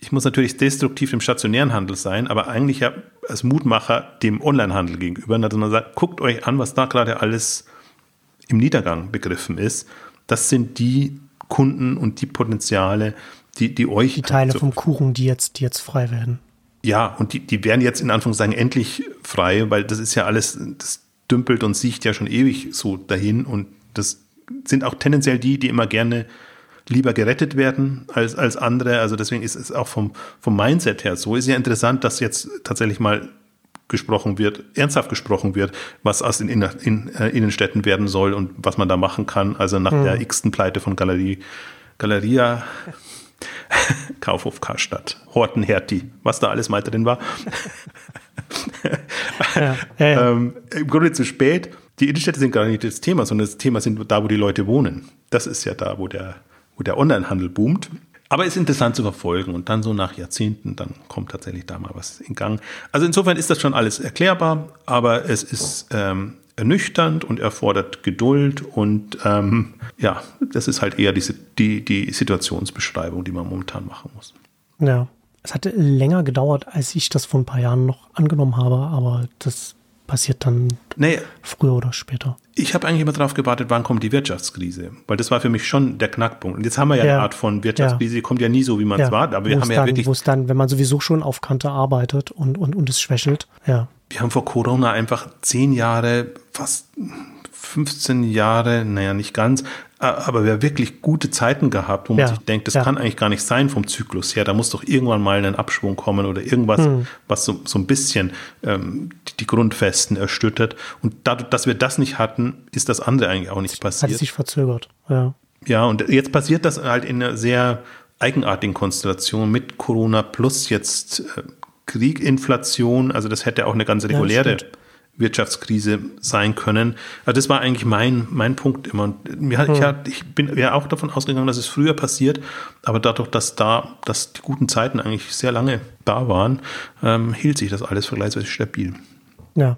[SPEAKER 2] ich muss natürlich destruktiv im stationären Handel sein, aber eigentlich ja als Mutmacher dem Onlinehandel gegenüber, dass man sagt, guckt euch an, was da gerade alles im Niedergang begriffen ist. Das sind die Kunden und die Potenziale, die, die euch.
[SPEAKER 1] Die Teile so, vom Kuchen, die jetzt, die jetzt frei werden.
[SPEAKER 2] Ja, und die, die werden jetzt in Anführungszeichen endlich frei, weil das ist ja alles, das dümpelt und sieht ja schon ewig so dahin und das sind auch tendenziell die, die immer gerne lieber gerettet werden als, als andere. Also deswegen ist es auch vom, vom Mindset her so. Ist ja interessant, dass jetzt tatsächlich mal gesprochen wird, ernsthaft gesprochen wird, was aus den Inner, in, äh, Innenstädten werden soll und was man da machen kann. Also nach mhm. der x-ten Pleite von Galerie, Galeria, Kaufhof Karstadt, Horten Hertie, was da alles mal drin war. ja, ja, ja. Ähm, Im Grunde zu spät die Innenstädte sind gar nicht das Thema, sondern das Thema sind da, wo die Leute wohnen. Das ist ja da, wo der, wo der Onlinehandel boomt. Aber es ist interessant zu verfolgen und dann so nach Jahrzehnten, dann kommt tatsächlich da mal was in Gang. Also insofern ist das schon alles erklärbar, aber es ist ähm, ernüchternd und erfordert Geduld und ähm, ja, das ist halt eher diese, die, die Situationsbeschreibung, die man momentan machen muss.
[SPEAKER 1] Ja, es hatte länger gedauert, als ich das vor ein paar Jahren noch angenommen habe, aber das passiert dann nee, früher oder später.
[SPEAKER 2] Ich habe eigentlich immer darauf gewartet, wann kommt die Wirtschaftskrise, weil das war für mich schon der Knackpunkt. Und jetzt haben wir ja, ja eine Art von Wirtschaftskrise, die kommt ja nie so, wie man es ja. war, aber wir haben ja wirklich.
[SPEAKER 1] Wo es dann, wenn man sowieso schon auf Kante arbeitet und, und, und es schwächelt, ja.
[SPEAKER 2] Wir haben vor Corona einfach zehn Jahre, fast 15 Jahre, naja, nicht ganz, aber wir haben wirklich gute Zeiten gehabt, wo man ja, sich denkt, das ja. kann eigentlich gar nicht sein vom Zyklus her. Da muss doch irgendwann mal ein Abschwung kommen oder irgendwas, hm. was so, so ein bisschen ähm, die, die, Grundfesten erstüttert. Und dadurch, dass wir das nicht hatten, ist das andere eigentlich auch nicht passiert.
[SPEAKER 1] Hat sich verzögert, ja.
[SPEAKER 2] Ja, und jetzt passiert das halt in einer sehr eigenartigen Konstellation mit Corona plus jetzt äh, Krieg, Inflation. Also das hätte auch eine ganz reguläre ja, Wirtschaftskrise sein können. Also das war eigentlich mein, mein Punkt immer. Und mir hat, hm. ja, ich bin ja auch davon ausgegangen, dass es früher passiert, aber dadurch, dass da, dass die guten Zeiten eigentlich sehr lange da waren, ähm, hielt sich das alles vergleichsweise stabil.
[SPEAKER 1] Ja.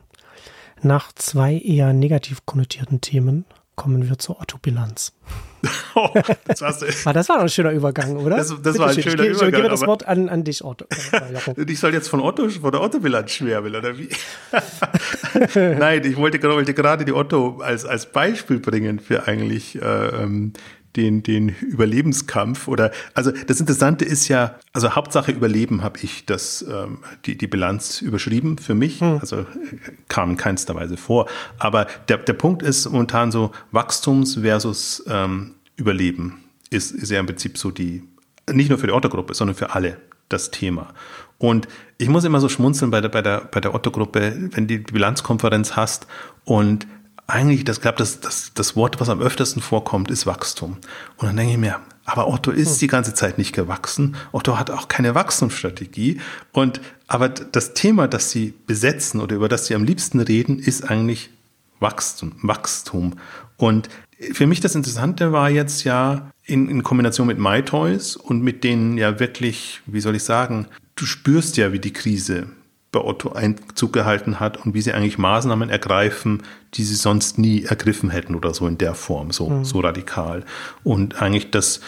[SPEAKER 1] Nach zwei eher negativ konnotierten Themen kommen wir zur Otto-Bilanz. oh, das, ah, das war doch ein schöner Übergang, oder?
[SPEAKER 2] Das, das war ein schön. schöner ich,
[SPEAKER 1] Übergang. Ich gebe das Wort an, an dich, Otto.
[SPEAKER 2] ich soll jetzt von Otto, von der Otto-Bilanz schwärmen, oder wie? Nein, ich wollte, wollte, gerade die Otto als, als Beispiel bringen für eigentlich äh, ähm, den, den Überlebenskampf oder also das Interessante ist ja, also Hauptsache Überleben habe ich das, ähm, die, die Bilanz überschrieben für mich, hm. also kam in keinster Weise vor. Aber der, der Punkt ist momentan so Wachstums versus ähm, Überleben ist, ist ja im Prinzip so die, nicht nur für die Otto-Gruppe, sondern für alle das Thema. Und ich muss immer so schmunzeln bei der, bei der, bei der Otto-Gruppe, wenn du die Bilanzkonferenz hast und eigentlich, das glaube das, das, das Wort, was am öftesten vorkommt, ist Wachstum. Und dann denke ich mir, aber Otto ist hm. die ganze Zeit nicht gewachsen. Otto hat auch keine Wachstumsstrategie. Und aber das Thema, das sie besetzen oder über das sie am liebsten reden, ist eigentlich Wachstum. Wachstum. Und für mich das Interessante war jetzt ja in, in Kombination mit MyToys und mit denen ja wirklich, wie soll ich sagen, du spürst ja, wie die Krise bei Otto Einzug gehalten hat und wie sie eigentlich Maßnahmen ergreifen, die sie sonst nie ergriffen hätten oder so in der Form, so, mhm. so radikal. Und eigentlich das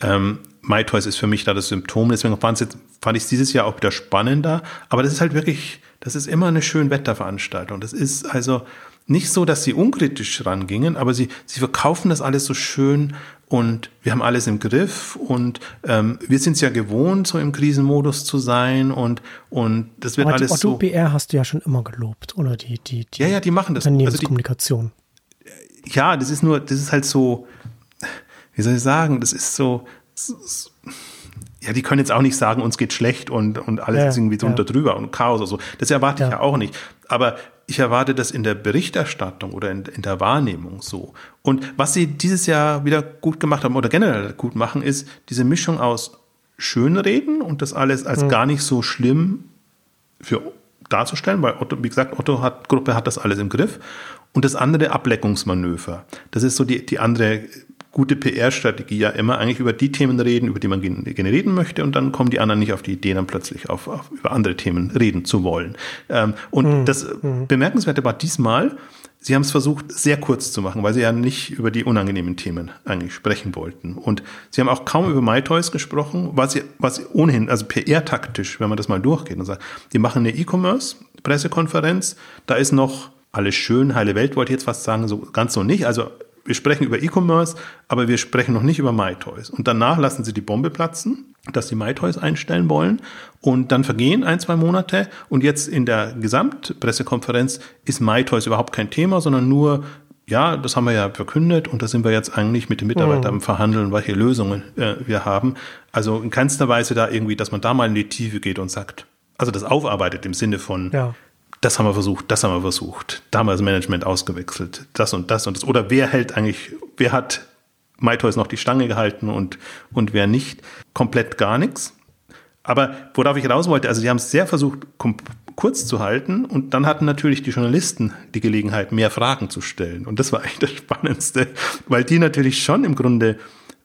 [SPEAKER 2] ähm, MyToys ist für mich da das Symptom. Deswegen fand ich es dieses Jahr auch wieder spannender. Aber das ist halt wirklich, das ist immer eine schön Wetterveranstaltung. Das ist also nicht so, dass sie unkritisch rangingen, aber sie, sie verkaufen das alles so schön und wir haben alles im Griff und ähm, wir sind es ja gewohnt, so im Krisenmodus zu sein und und das wird
[SPEAKER 1] Aber
[SPEAKER 2] alles
[SPEAKER 1] die Otto so. BR hast du ja schon immer gelobt, oder die die, die
[SPEAKER 2] ja ja die machen das
[SPEAKER 1] Unternehmenskommunikation.
[SPEAKER 2] Also die, ja, das ist nur, das ist halt so, wie soll ich sagen, das ist so, ja, die können jetzt auch nicht sagen, uns geht schlecht und, und alles ja, ist irgendwie so ja. drüber und Chaos oder so. Das erwarte ja. ich ja auch nicht. Aber ich erwarte das in der Berichterstattung oder in, in, der Wahrnehmung so. Und was sie dieses Jahr wieder gut gemacht haben oder generell gut machen, ist diese Mischung aus Schönreden und das alles als mhm. gar nicht so schlimm für darzustellen, weil Otto, wie gesagt, Otto hat, Gruppe hat das alles im Griff. Und das andere Ableckungsmanöver. Das ist so die, die andere gute PR-Strategie ja immer eigentlich über die Themen reden, über die man gerne reden möchte und dann kommen die anderen nicht auf die Idee, dann plötzlich auf, auf über andere Themen reden zu wollen. Ähm, und mhm. das mhm. Bemerkenswerte war diesmal, Sie haben es versucht, sehr kurz zu machen, weil Sie ja nicht über die unangenehmen Themen eigentlich sprechen wollten. Und Sie haben auch kaum über MyToys gesprochen, was Sie, was Sie ohnehin, also PR-taktisch, wenn man das mal durchgeht und sagt, die machen eine E-Commerce-Pressekonferenz, da ist noch alles schön, heile Welt wollte ich jetzt fast sagen, so ganz so nicht. Also wir sprechen über E-Commerce, aber wir sprechen noch nicht über MyToys. Und danach lassen sie die Bombe platzen, dass sie MyToys einstellen wollen. Und dann vergehen ein, zwei Monate. Und jetzt in der Gesamtpressekonferenz ist MyToys überhaupt kein Thema, sondern nur ja, das haben wir ja verkündet und da sind wir jetzt eigentlich mit den Mitarbeitern mhm. Verhandeln, welche Lösungen äh, wir haben. Also in keinster Weise da irgendwie, dass man da mal in die Tiefe geht und sagt, also das aufarbeitet im Sinne von, ja das haben wir versucht, das haben wir versucht, da haben wir das Management ausgewechselt, das und das und das. Oder wer hält eigentlich, wer hat MyToys noch die Stange gehalten und, und wer nicht? Komplett gar nichts. Aber worauf ich raus wollte, also sie haben es sehr versucht, kurz zu halten und dann hatten natürlich die Journalisten die Gelegenheit, mehr Fragen zu stellen. Und das war eigentlich das Spannendste, weil die natürlich schon im Grunde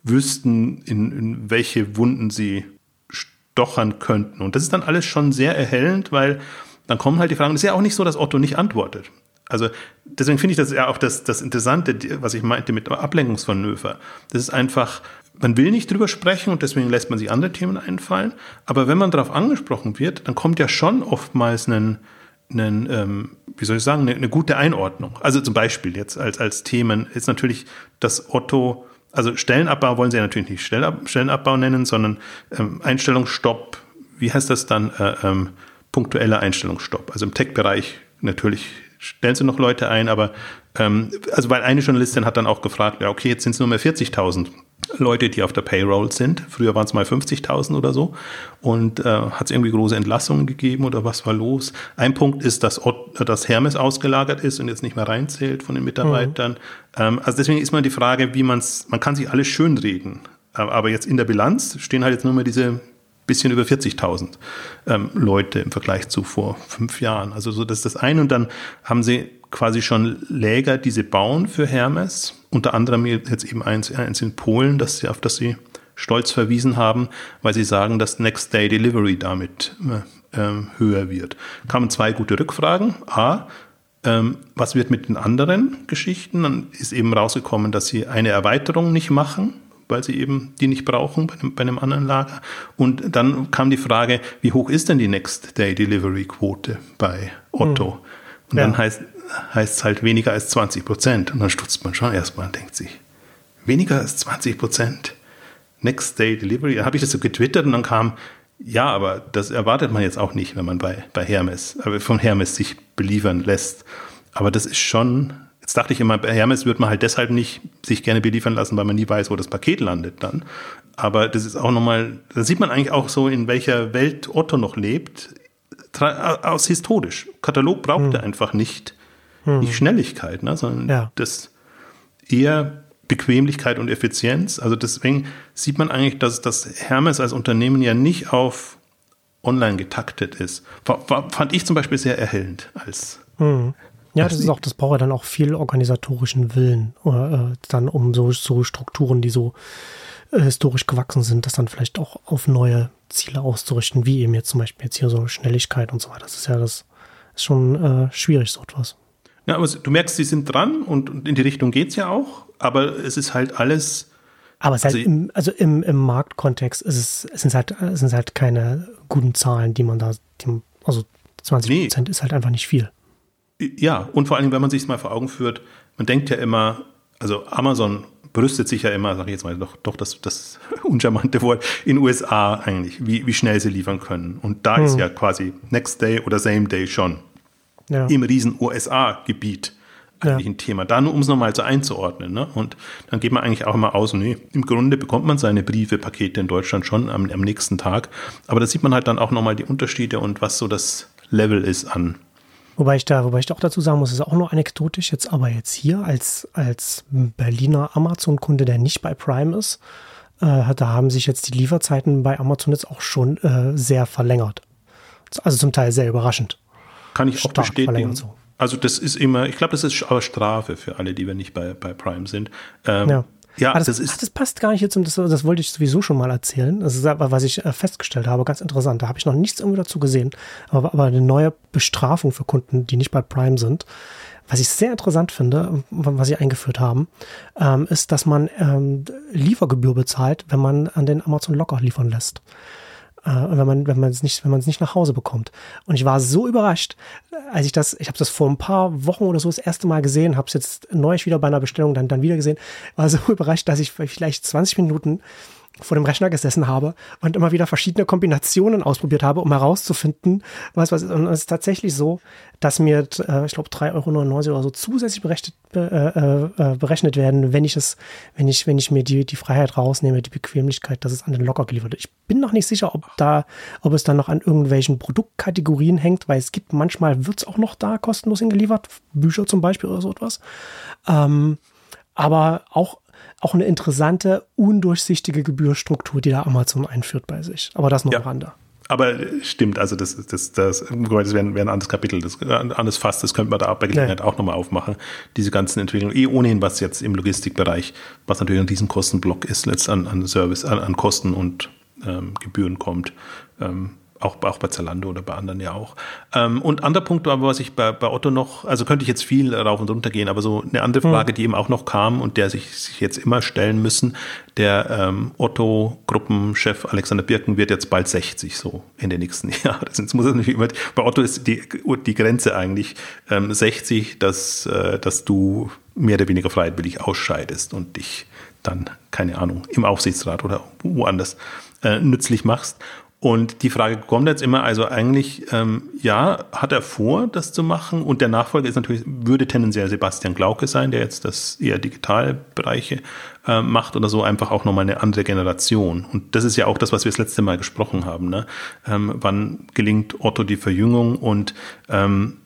[SPEAKER 2] wüssten, in, in welche Wunden sie stochern könnten. Und das ist dann alles schon sehr erhellend, weil dann kommen halt die Fragen. Es ist ja auch nicht so, dass Otto nicht antwortet. Also deswegen finde ich das ja auch das, das Interessante, was ich meinte mit Ablenkungsmanöver. Das ist einfach, man will nicht drüber sprechen und deswegen lässt man sich andere Themen einfallen. Aber wenn man darauf angesprochen wird, dann kommt ja schon oftmals ein, einen ähm, wie soll ich sagen, eine, eine, gute Einordnung. Also zum Beispiel jetzt als, als Themen ist natürlich das Otto, also Stellenabbau wollen sie ja natürlich nicht Stellenabbau nennen, sondern ähm, Einstellungsstopp, wie heißt das dann? Äh, ähm, punktueller Einstellungsstopp. Also im Tech-Bereich natürlich stellen sie noch Leute ein, aber ähm, also weil eine Journalistin hat dann auch gefragt, ja okay, jetzt sind es nur mehr 40.000 Leute, die auf der Payroll sind. Früher waren es mal 50.000 oder so. Und äh, hat es irgendwie große Entlassungen gegeben oder was war los? Ein Punkt ist, dass, dass Hermes ausgelagert ist und jetzt nicht mehr reinzählt von den Mitarbeitern. Mhm. Ähm, also deswegen ist man die Frage, wie man es, man kann sich alles schönreden. Aber jetzt in der Bilanz stehen halt jetzt nur mehr diese bisschen über 40.000 ähm, Leute im Vergleich zu vor fünf Jahren. Also so das ist das eine. Und dann haben sie quasi schon Läger, die sie bauen für Hermes. Unter anderem jetzt eben eins, eins in Polen, das sie, auf das sie stolz verwiesen haben, weil sie sagen, dass Next Day Delivery damit äh, höher wird. Kamen zwei gute Rückfragen. A, Ähm, was wird mit den anderen Geschichten? Dann ist eben rausgekommen, dass sie eine Erweiterung nicht machen, weil sie eben die nicht brauchen bei einem, bei einem anderen Lager. Und dann kam die Frage, wie hoch ist denn die Next Day Delivery Quote bei Otto? Hm. Und ja. dann heißt es halt weniger als 20 Prozent. Und dann stutzt man schon erstmal und denkt sich, weniger als 20 Prozent Next Day Delivery. Dann habe ich das so getwittert und dann kam, ja, aber das erwartet man jetzt auch nicht, wenn man bei, bei Hermes, äh, von Hermes sich beliefern lässt. Aber das ist schon, jetzt dachte ich immer, bei Hermes wird man halt deshalb nicht sich gerne beliefern lassen, weil man nie weiß, wo das Paket landet dann. Aber das ist auch nochmal, da sieht man eigentlich auch so, in welcher Welt Otto noch lebt, aus historisch. Katalog braucht hm. er einfach nicht, hm. nicht Schnelligkeit, ne, sondern ja. das eher Bequemlichkeit und Effizienz. Also deswegen sieht man eigentlich, dass das Hermes als Unternehmen ja nicht auf online getaktet ist. War, war, fand ich zum Beispiel sehr erhellend als.
[SPEAKER 1] Mhm. Ja, das ist auch, das braucht ja dann auch viel organisatorischen Willen, äh, dann um so, so Strukturen, die so äh, historisch gewachsen sind, das dann vielleicht auch auf neue Ziele auszurichten, wie eben jetzt zum Beispiel jetzt hier so Schnelligkeit und so weiter. Das ist ja das ist schon äh, schwierig, so etwas.
[SPEAKER 2] Ja, aber du merkst, sie sind dran und, und in die Richtung geht es ja auch aber es ist halt alles.
[SPEAKER 1] Aber es also, halt im, also im, im Marktkontext ist es, es sind halt, es sind halt keine guten Zahlen, die man da, die, also 20 Prozent nee. ist halt einfach nicht viel.
[SPEAKER 2] Ja, und vor allem, wenn man sich es mal vor Augen führt, man denkt ja immer, also Amazon brüstet sich ja immer, sage ich jetzt mal doch, doch das, das uncharmante Wort, in USA eigentlich, wie, wie schnell sie liefern können. Und da hm. ist ja quasi Next Day oder Same Day schon ja. im riesen USA-Gebiet eigentlich ja. ein Thema. Da nur, um es nochmal so einzuordnen. Ne? Und dann geht man eigentlich auch immer aus, nee, im Grunde bekommt man seine Briefe, Pakete in Deutschland schon am, am nächsten Tag. Aber da sieht man halt dann auch nochmal die Unterschiede und was so das Level ist an
[SPEAKER 1] Wobei ich da, wobei ich auch dazu sagen muss, ist auch nur anekdotisch jetzt, aber jetzt hier als, als Berliner Amazon-Kunde, der nicht bei Prime ist, äh, da haben sich jetzt die Lieferzeiten bei Amazon jetzt auch schon äh, sehr verlängert. Also zum Teil sehr überraschend.
[SPEAKER 2] Kann ich auch bestätigen. So. Also das ist immer, ich glaube, das ist aber Strafe für alle, die wir nicht bei, bei Prime sind.
[SPEAKER 1] Ähm, ja. Ja, das, das, ist. Ach, das passt gar nicht jetzt das, das wollte ich sowieso schon mal erzählen. Das ist aber, was ich äh, festgestellt habe, ganz interessant. Da habe ich noch nichts irgendwie dazu gesehen. Aber, aber eine neue Bestrafung für Kunden, die nicht bei Prime sind. Was ich sehr interessant finde, was sie eingeführt haben, ähm, ist, dass man ähm, Liefergebühr bezahlt, wenn man an den Amazon Locker liefern lässt äh, wenn man wenn man es nicht wenn man es nicht nach Hause bekommt. Und ich war so überrascht, als ich das ich habe das vor ein paar Wochen oder so das erste Mal gesehen, habe es jetzt neulich wieder bei einer Bestellung dann dann wieder gesehen, war so überrascht, dass ich vielleicht 20 Minuten vor dem Rechner gesessen habe und immer wieder verschiedene Kombinationen ausprobiert habe, um herauszufinden, was was ist. Und es ist tatsächlich so, dass mir, äh, ich glaube, 3,99 Euro oder so zusätzlich berechnet, äh, äh, berechnet werden, wenn ich es, wenn ich, wenn ich mir die, die Freiheit rausnehme, die Bequemlichkeit, dass es an den Locker geliefert wird. Ich bin noch nicht sicher, ob da, ob es dann noch an irgendwelchen Produktkategorien hängt, weil es gibt manchmal wird es auch noch da kostenlos hingeliefert, Bücher zum Beispiel oder so etwas. Ähm, aber auch auch eine interessante, undurchsichtige Gebührstruktur, die da Amazon einführt bei sich. Aber das noch ja. am Rande.
[SPEAKER 2] Aber stimmt, also das, das, das, das wäre ein, wär ein anderes Kapitel, das ein anderes Fass, das könnte man da bei Gelegenheit ja. auch nochmal aufmachen. Diese ganzen Entwicklungen, eh ohnehin, was jetzt im Logistikbereich, was natürlich an diesem Kostenblock ist, letzt an, an Service, an, an Kosten und ähm, Gebühren kommt. Ähm, auch, auch bei Zalando oder bei anderen ja auch. Ähm, und anderer Punkt war, was ich bei, bei Otto noch, also könnte ich jetzt viel rauf und runter gehen, aber so eine andere hm. Frage, mhm. die eben auch noch kam und der sich, sich jetzt immer stellen müssen, der ähm, Otto-Gruppenchef Alexander Birken wird jetzt bald 60, so in den nächsten Jahren. Jetzt muss er natürlich immer, bei Otto ist die, die Grenze eigentlich ähm, 60, dass, äh, dass du mehr oder weniger freiwillig ausscheidest und dich dann, keine Ahnung, im Aufsichtsrat oder woanders äh, nützlich machst. Und die Frage kommt jetzt immer, also eigentlich, ähm, ja, hat er vor, das zu machen? Und der Nachfolger ist natürlich, würde tendenziell Sebastian Glauke sein, der jetzt das eher Digitalbereiche äh, macht oder so, einfach auch nochmal eine andere Generation. Und das ist ja auch das, was wir das letzte Mal gesprochen haben. Ne? Ähm, wann gelingt Otto die Verjüngung? Und ähm,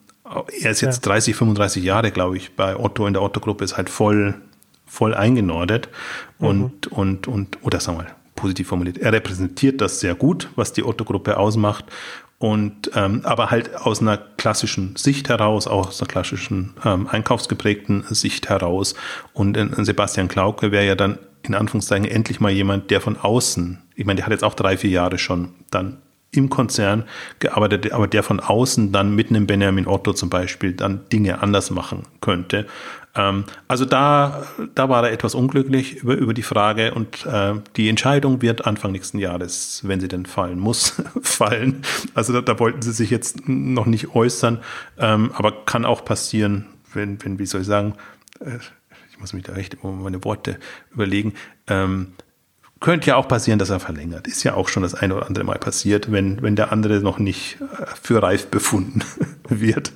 [SPEAKER 2] er ist jetzt ja. 30, 35 Jahre, glaube ich, bei Otto in der Otto-Gruppe, ist halt voll voll eingenordet und, mhm. und, und, oder sagen wir mal, positiv formuliert. Er repräsentiert das sehr gut, was die Otto-Gruppe ausmacht. Und ähm, aber halt aus einer klassischen Sicht heraus, auch aus einer klassischen ähm, einkaufsgeprägten Sicht heraus. Und in, Sebastian Klauke wäre ja dann in Anführungszeichen endlich mal jemand, der von außen, ich meine, der hat jetzt auch drei, vier Jahre schon dann im Konzern gearbeitet, aber der von außen dann mit einem Benjamin Otto zum Beispiel dann Dinge anders machen könnte. Ähm, also da, da war er etwas unglücklich über, über die Frage und äh, die Entscheidung wird Anfang nächsten Jahres, wenn sie denn fallen muss, fallen. Also da, da, wollten sie sich jetzt noch nicht äußern, ähm, aber kann auch passieren, wenn, wenn wie soll ich sagen, äh, ich muss mich da echt immer meine Worte überlegen, ähm, könnte ja auch passieren, dass er verlängert. Ist ja auch schon das eine oder andere Mal passiert, wenn, wenn der andere noch nicht äh, für reif befunden wird.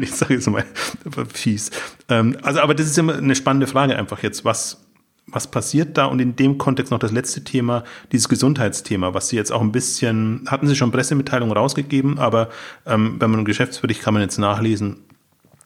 [SPEAKER 2] Ich sage jetzt mal fies. Ähm, also, aber das ist immer eine spannende Frage einfach jetzt. Was, was passiert da? Und in dem Kontext noch das letzte Thema, dieses Gesundheitsthema, was Sie jetzt auch ein bisschen, hatten Sie schon Pressemitteilungen rausgegeben, aber ähm, wenn man einen Geschäftsbericht kann man jetzt nachlesen,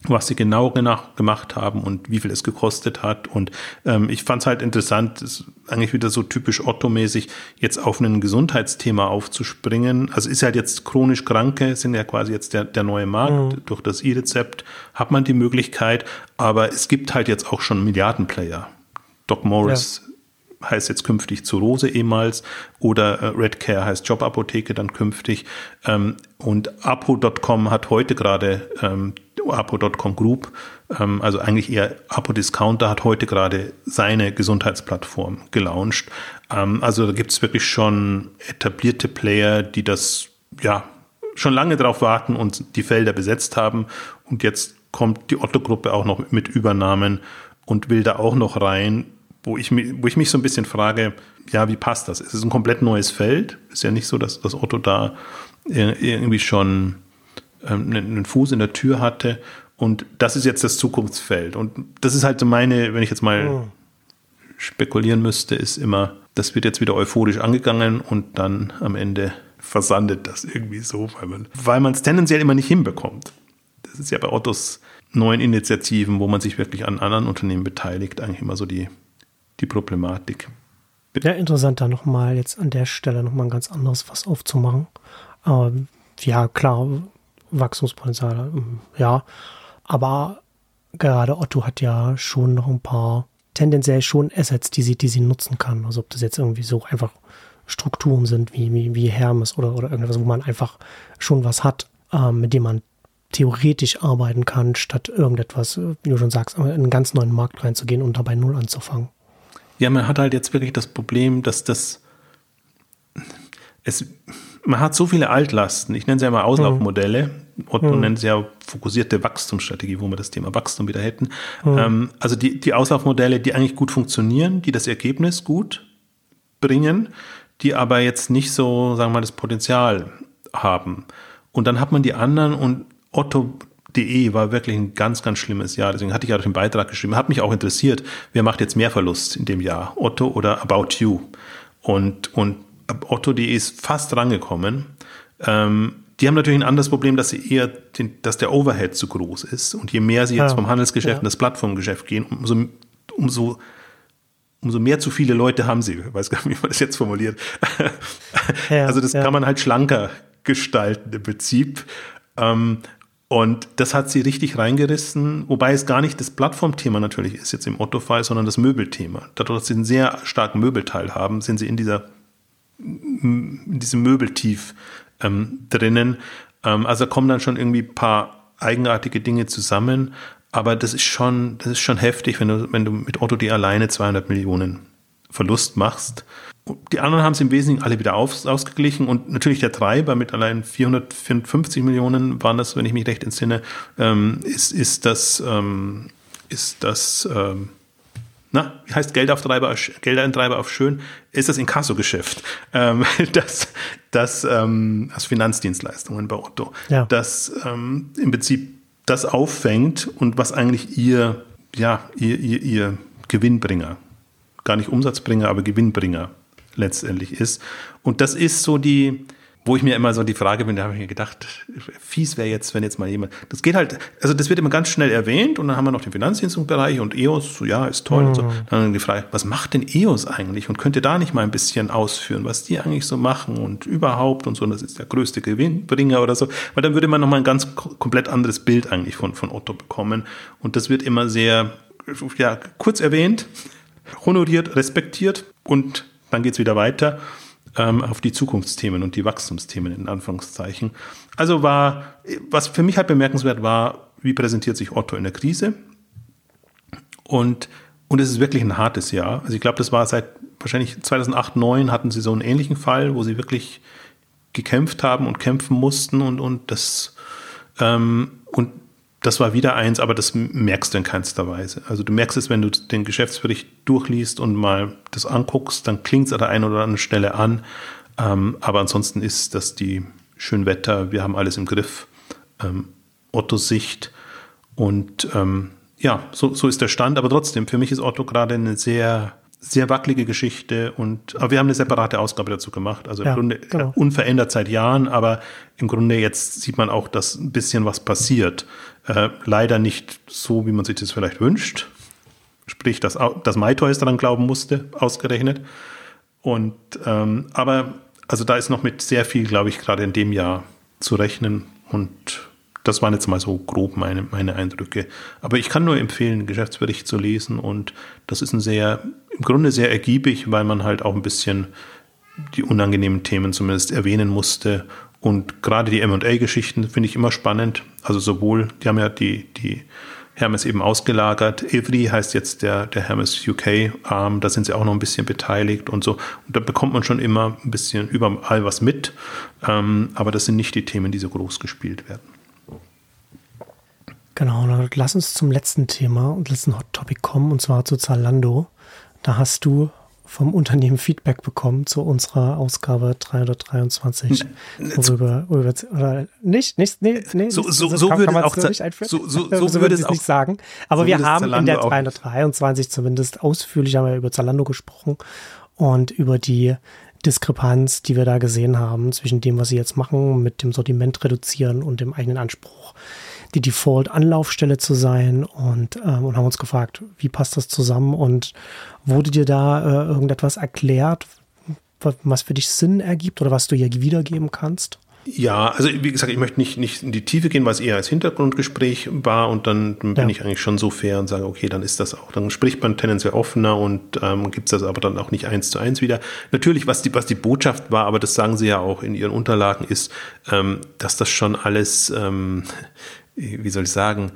[SPEAKER 2] was sie genau gemacht haben und wie viel es gekostet hat. Und ähm, ich fand es halt interessant, ist eigentlich wieder so typisch Otto-mäßig, jetzt auf ein Gesundheitsthema aufzuspringen. Also ist halt jetzt chronisch Kranke, sind ja quasi jetzt der, der neue Markt. Mhm. Durch das E-Rezept hat man die Möglichkeit, aber es gibt halt jetzt auch schon Milliardenplayer. Doc Morris ja. heißt jetzt künftig zu Rose ehemals oder äh, Redcare heißt Jobapotheke dann künftig. Ähm, und Apo.com hat heute gerade ähm, Apo.com Group, ähm, also eigentlich eher Apo Discounter, hat heute gerade seine Gesundheitsplattform gelauncht. Ähm, also da gibt es wirklich schon etablierte Player, die das ja schon lange darauf warten und die Felder besetzt haben. Und jetzt kommt die Otto-Gruppe auch noch mit Übernahmen und will da auch noch rein, wo ich, wo ich mich so ein bisschen frage, ja, wie passt das? Es ist ein komplett neues Feld. Ist ja nicht so, dass das Otto da irgendwie schon einen Fuß in der Tür hatte. Und das ist jetzt das Zukunftsfeld. Und das ist halt so meine, wenn ich jetzt mal oh. spekulieren müsste, ist immer, das wird jetzt wieder euphorisch angegangen und dann am Ende versandet das irgendwie so, weil man weil man es tendenziell immer nicht hinbekommt. Das ist ja bei Ottos neuen Initiativen, wo man sich wirklich an anderen Unternehmen beteiligt, eigentlich immer so die, die Problematik.
[SPEAKER 1] Ja, interessant, da nochmal jetzt an der Stelle nochmal ein ganz anderes was aufzumachen. Aber ja, klar, Wachstumspotenzial, ähm, ja. Aber gerade Otto hat ja schon noch ein paar, tendenziell schon Assets, die sie, die sie nutzen kann. Also ob das jetzt irgendwie so einfach Strukturen sind wie, wie, wie Hermes oder, oder irgendwas, wo man einfach schon was hat, ähm, mit dem man theoretisch arbeiten kann, statt irgendetwas, wie du schon sagst, in einen ganz neuen Markt reinzugehen und dabei null anzufangen.
[SPEAKER 2] Ja, man hat halt jetzt wirklich das Problem, dass das es man hat so viele Altlasten. Ich nenne sie ja mal Auslaufmodelle. Otto mhm. nennt sie ja fokussierte Wachstumsstrategie, wo wir das Thema Wachstum wieder hätten. Mhm. Ähm, also die, die Auslaufmodelle, die eigentlich gut funktionieren, die das Ergebnis gut bringen, die aber jetzt nicht so, sagen wir mal, das Potenzial haben. Und dann hat man die anderen und Otto.de war wirklich ein ganz, ganz schlimmes Jahr. Deswegen hatte ich auch den Beitrag geschrieben. Hat mich auch interessiert, wer macht jetzt mehr Verlust in dem Jahr? Otto oder About You? Und, und Otto.de ist fast rangekommen. Ähm, die haben natürlich ein anderes Problem, dass sie eher, den, dass der Overhead zu groß ist. Und je mehr sie jetzt ja, vom Handelsgeschäft ja. in das Plattformgeschäft gehen, umso, umso, umso mehr zu viele Leute haben sie. Ich weiß gar nicht, wie man das jetzt formuliert. Ja, also das kann man halt schlanker gestalten im Prinzip. Ähm, und das hat sie richtig reingerissen, wobei es gar nicht das Plattformthema natürlich ist jetzt im Otto-Fall, sondern das Möbelthema. Dadurch, dass sie einen sehr starken Möbelteil haben, sind sie in dieser in diesem Möbeltief ähm, drinnen. Ähm, also kommen dann schon irgendwie ein paar eigenartige Dinge zusammen. Aber das ist schon, das ist schon heftig, wenn du, wenn du mit Otto die alleine 200 Millionen Verlust machst. Die anderen haben es im Wesentlichen alle wieder auf, ausgeglichen und natürlich der Treiber mit allein 454 Millionen waren das, wenn ich mich recht entsinne, ähm, ist, ist das, ähm, ist das, ähm, na, wie heißt Geldauftreiber, Geldeintreiber auf schön, ist das Inkasso-Geschäft, ähm, das, das ähm, also Finanzdienstleistungen bei Otto, ja. das ähm, im Prinzip das auffängt und was eigentlich ihr, ja, ihr, ihr, ihr Gewinnbringer, gar nicht Umsatzbringer, aber Gewinnbringer letztendlich ist. Und das ist so die, wo ich mir immer so die Frage bin, da habe ich mir gedacht, fies wäre jetzt, wenn jetzt mal jemand, das geht halt, also das wird immer ganz schnell erwähnt und dann haben wir noch den Finanzdienstungsbereich und EOS, so ja, ist toll mhm. und so. Mhm. Dann die Frage, was macht denn EOS eigentlich und könnt ihr da nicht mal ein bisschen ausführen, was die eigentlich so machen und überhaupt und so, und das ist der größte Gewinnbringer oder so, weil dann würde man nochmal ein ganz komplett anderes Bild eigentlich von, von Otto bekommen und das wird immer sehr, ja, kurz erwähnt, honoriert, respektiert und dann geht's wieder weiter ähm, auf die Zukunftsthemen und die Wachstumsthemen in Anführungszeichen. Also war, was für mich halt bemerkenswert war, wie präsentiert sich Otto in der Krise? Und, und es ist wirklich ein hartes Jahr. Also ich glaube, das war seit wahrscheinlich 2008, 2009 hatten sie so einen ähnlichen Fall, wo sie wirklich gekämpft haben und kämpfen mussten und, und das, ähm, und das war wieder eins, aber das merkst du in keinster Weise. Also du merkst es, wenn du den Geschäftsbericht durchliest und mal das anguckst, dann klingt es an der einen oder anderen Stelle an. Ähm, aber ansonsten ist das die Schönwetter, wir haben alles im Griff, ähm, Otto-Sicht. Und ähm, ja, so, so ist der Stand. Aber trotzdem, für mich ist Otto gerade eine sehr sehr wackelige Geschichte und aber wir haben eine separate Ausgabe dazu gemacht. Also ja, im Grunde genau. unverändert seit Jahren, aber im Grunde jetzt sieht man auch, dass ein bisschen was passiert. Äh, leider nicht so, wie man sich das vielleicht wünscht. Sprich, dass, dass MyToys daran glauben musste, ausgerechnet. Und ähm, aber also da ist noch mit sehr viel, glaube ich, gerade in dem Jahr zu rechnen und das waren jetzt mal so grob meine, meine Eindrücke. Aber ich kann nur empfehlen, Geschäftsbericht zu lesen und das ist ein sehr, im Grunde sehr ergiebig, weil man halt auch ein bisschen die unangenehmen Themen zumindest erwähnen musste. Und gerade die MA-Geschichten finde ich immer spannend. Also sowohl, die haben ja die, die Hermes eben ausgelagert. Every heißt jetzt der, der Hermes UK-Arm, da sind sie auch noch ein bisschen beteiligt und so. Und da bekommt man schon immer ein bisschen überall was mit. Ähm, aber das sind nicht die Themen, die so groß gespielt werden.
[SPEAKER 1] Genau, dann lass uns zum letzten Thema und letzten Hot Topic kommen, und zwar zu Zalando. Da hast du vom Unternehmen Feedback bekommen zu unserer Ausgabe 323. Worüber, worüber, oder nicht, nicht, nee, nee,
[SPEAKER 2] so, so, so würde es auch nicht einführen.
[SPEAKER 1] So, so, so, so würde es nicht sagen. Aber so wir haben Zalando in der 323 zumindest ausführlich haben wir über Zalando gesprochen und über die Diskrepanz, die wir da gesehen haben zwischen dem, was sie jetzt machen, mit dem Sortiment reduzieren und dem eigenen Anspruch die Default-Anlaufstelle zu sein und, ähm, und haben uns gefragt, wie passt das zusammen und wurde dir da äh, irgendetwas erklärt, was für dich Sinn ergibt oder was du hier wiedergeben kannst?
[SPEAKER 2] Ja, also wie gesagt, ich möchte nicht, nicht in die Tiefe gehen, weil es eher als Hintergrundgespräch war und dann bin ja. ich eigentlich schon so fair und sage, okay, dann ist das auch, dann spricht man tendenziell offener und ähm, gibt es das aber dann auch nicht eins zu eins wieder. Natürlich, was die, was die Botschaft war, aber das sagen sie ja auch in ihren Unterlagen, ist, ähm, dass das schon alles ähm, wie soll ich sagen,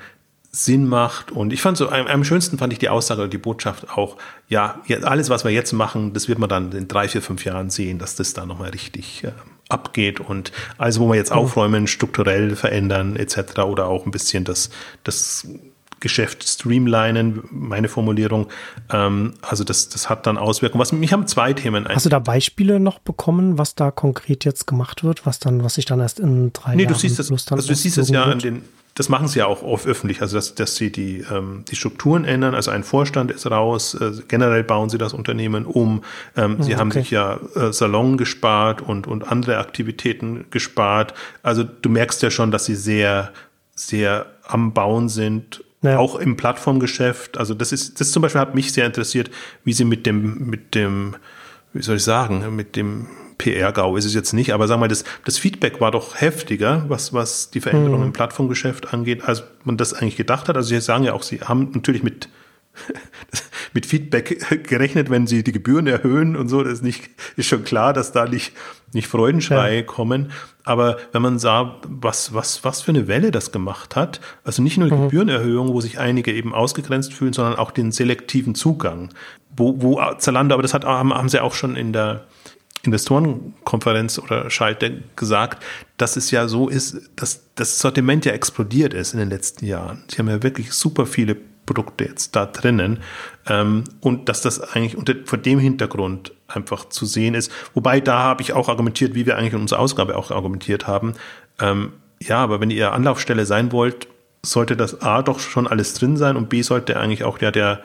[SPEAKER 2] Sinn macht. Und ich fand so, am, am schönsten fand ich die Aussage oder die Botschaft auch, ja, alles, was wir jetzt machen, das wird man dann in drei, vier, fünf Jahren sehen, dass das da nochmal richtig äh, abgeht und also wo wir jetzt aufräumen, strukturell verändern etc. oder auch ein bisschen das, das Geschäft streamlinen, meine Formulierung. Ähm, also das, das hat dann Auswirkungen. Was, mich haben zwei Themen.
[SPEAKER 1] Hast du da Beispiele noch bekommen, was da konkret jetzt gemacht wird, was dann, was sich dann erst in drei
[SPEAKER 2] nee,
[SPEAKER 1] Jahren
[SPEAKER 2] du siehst das,
[SPEAKER 1] also
[SPEAKER 2] du siehst es ja an den, das machen sie ja auch oft öffentlich, also dass, dass sie die, ähm, die Strukturen ändern, also ein Vorstand ist raus, äh, generell bauen sie das Unternehmen um, ähm, sie okay. haben sich ja äh, Salon gespart und, und andere Aktivitäten gespart, also du merkst ja schon, dass sie sehr, sehr am Bauen sind, ja. auch im Plattformgeschäft, also das ist, das zum Beispiel hat mich sehr interessiert, wie sie mit dem, mit dem, wie soll ich sagen, mit dem PR-GAU ist es jetzt nicht, aber sagen wir mal, das, das Feedback war doch heftiger, was, was die Veränderung mhm. im Plattformgeschäft angeht, als man das eigentlich gedacht hat. Also Sie sagen ja auch, Sie haben natürlich mit, mit Feedback gerechnet, wenn Sie die Gebühren erhöhen und so. Das ist, nicht, ist schon klar, dass da nicht, nicht Freudenschreie ja. kommen. Aber wenn man sah, was, was, was für eine Welle das gemacht hat, also nicht nur die mhm. Gebührenerhöhung, wo sich einige eben ausgegrenzt fühlen, sondern auch den selektiven Zugang. Wo, wo Zalando, aber das hat, haben, haben sie auch schon in der, Investorenkonferenz oder Schalte gesagt, dass es ja so ist, dass das Sortiment ja explodiert ist in den letzten Jahren. Sie haben ja wirklich super viele Produkte jetzt da drinnen ähm, und dass das eigentlich unter vor dem Hintergrund einfach zu sehen ist. Wobei da habe ich auch argumentiert, wie wir eigentlich in unserer Ausgabe auch argumentiert haben. Ähm, ja, aber wenn ihr Anlaufstelle sein wollt, sollte das A doch schon alles drin sein und B sollte eigentlich auch ja der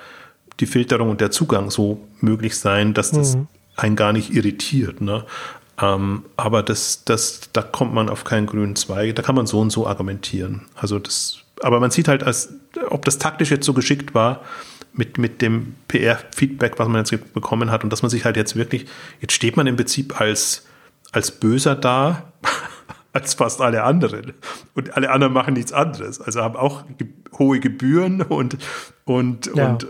[SPEAKER 2] die Filterung und der Zugang so möglich sein, dass das mhm einen gar nicht irritiert. Ne? Ähm, aber das, das, da kommt man auf keinen grünen Zweig. Da kann man so und so argumentieren. Also das, aber man sieht halt, als, ob das taktisch jetzt so geschickt war mit, mit dem PR-Feedback, was man jetzt bekommen hat und dass man sich halt jetzt wirklich, jetzt steht man im Prinzip als, als Böser da, als fast alle anderen. Und alle anderen machen nichts anderes. Also haben auch hohe Gebühren und, und, ja. und,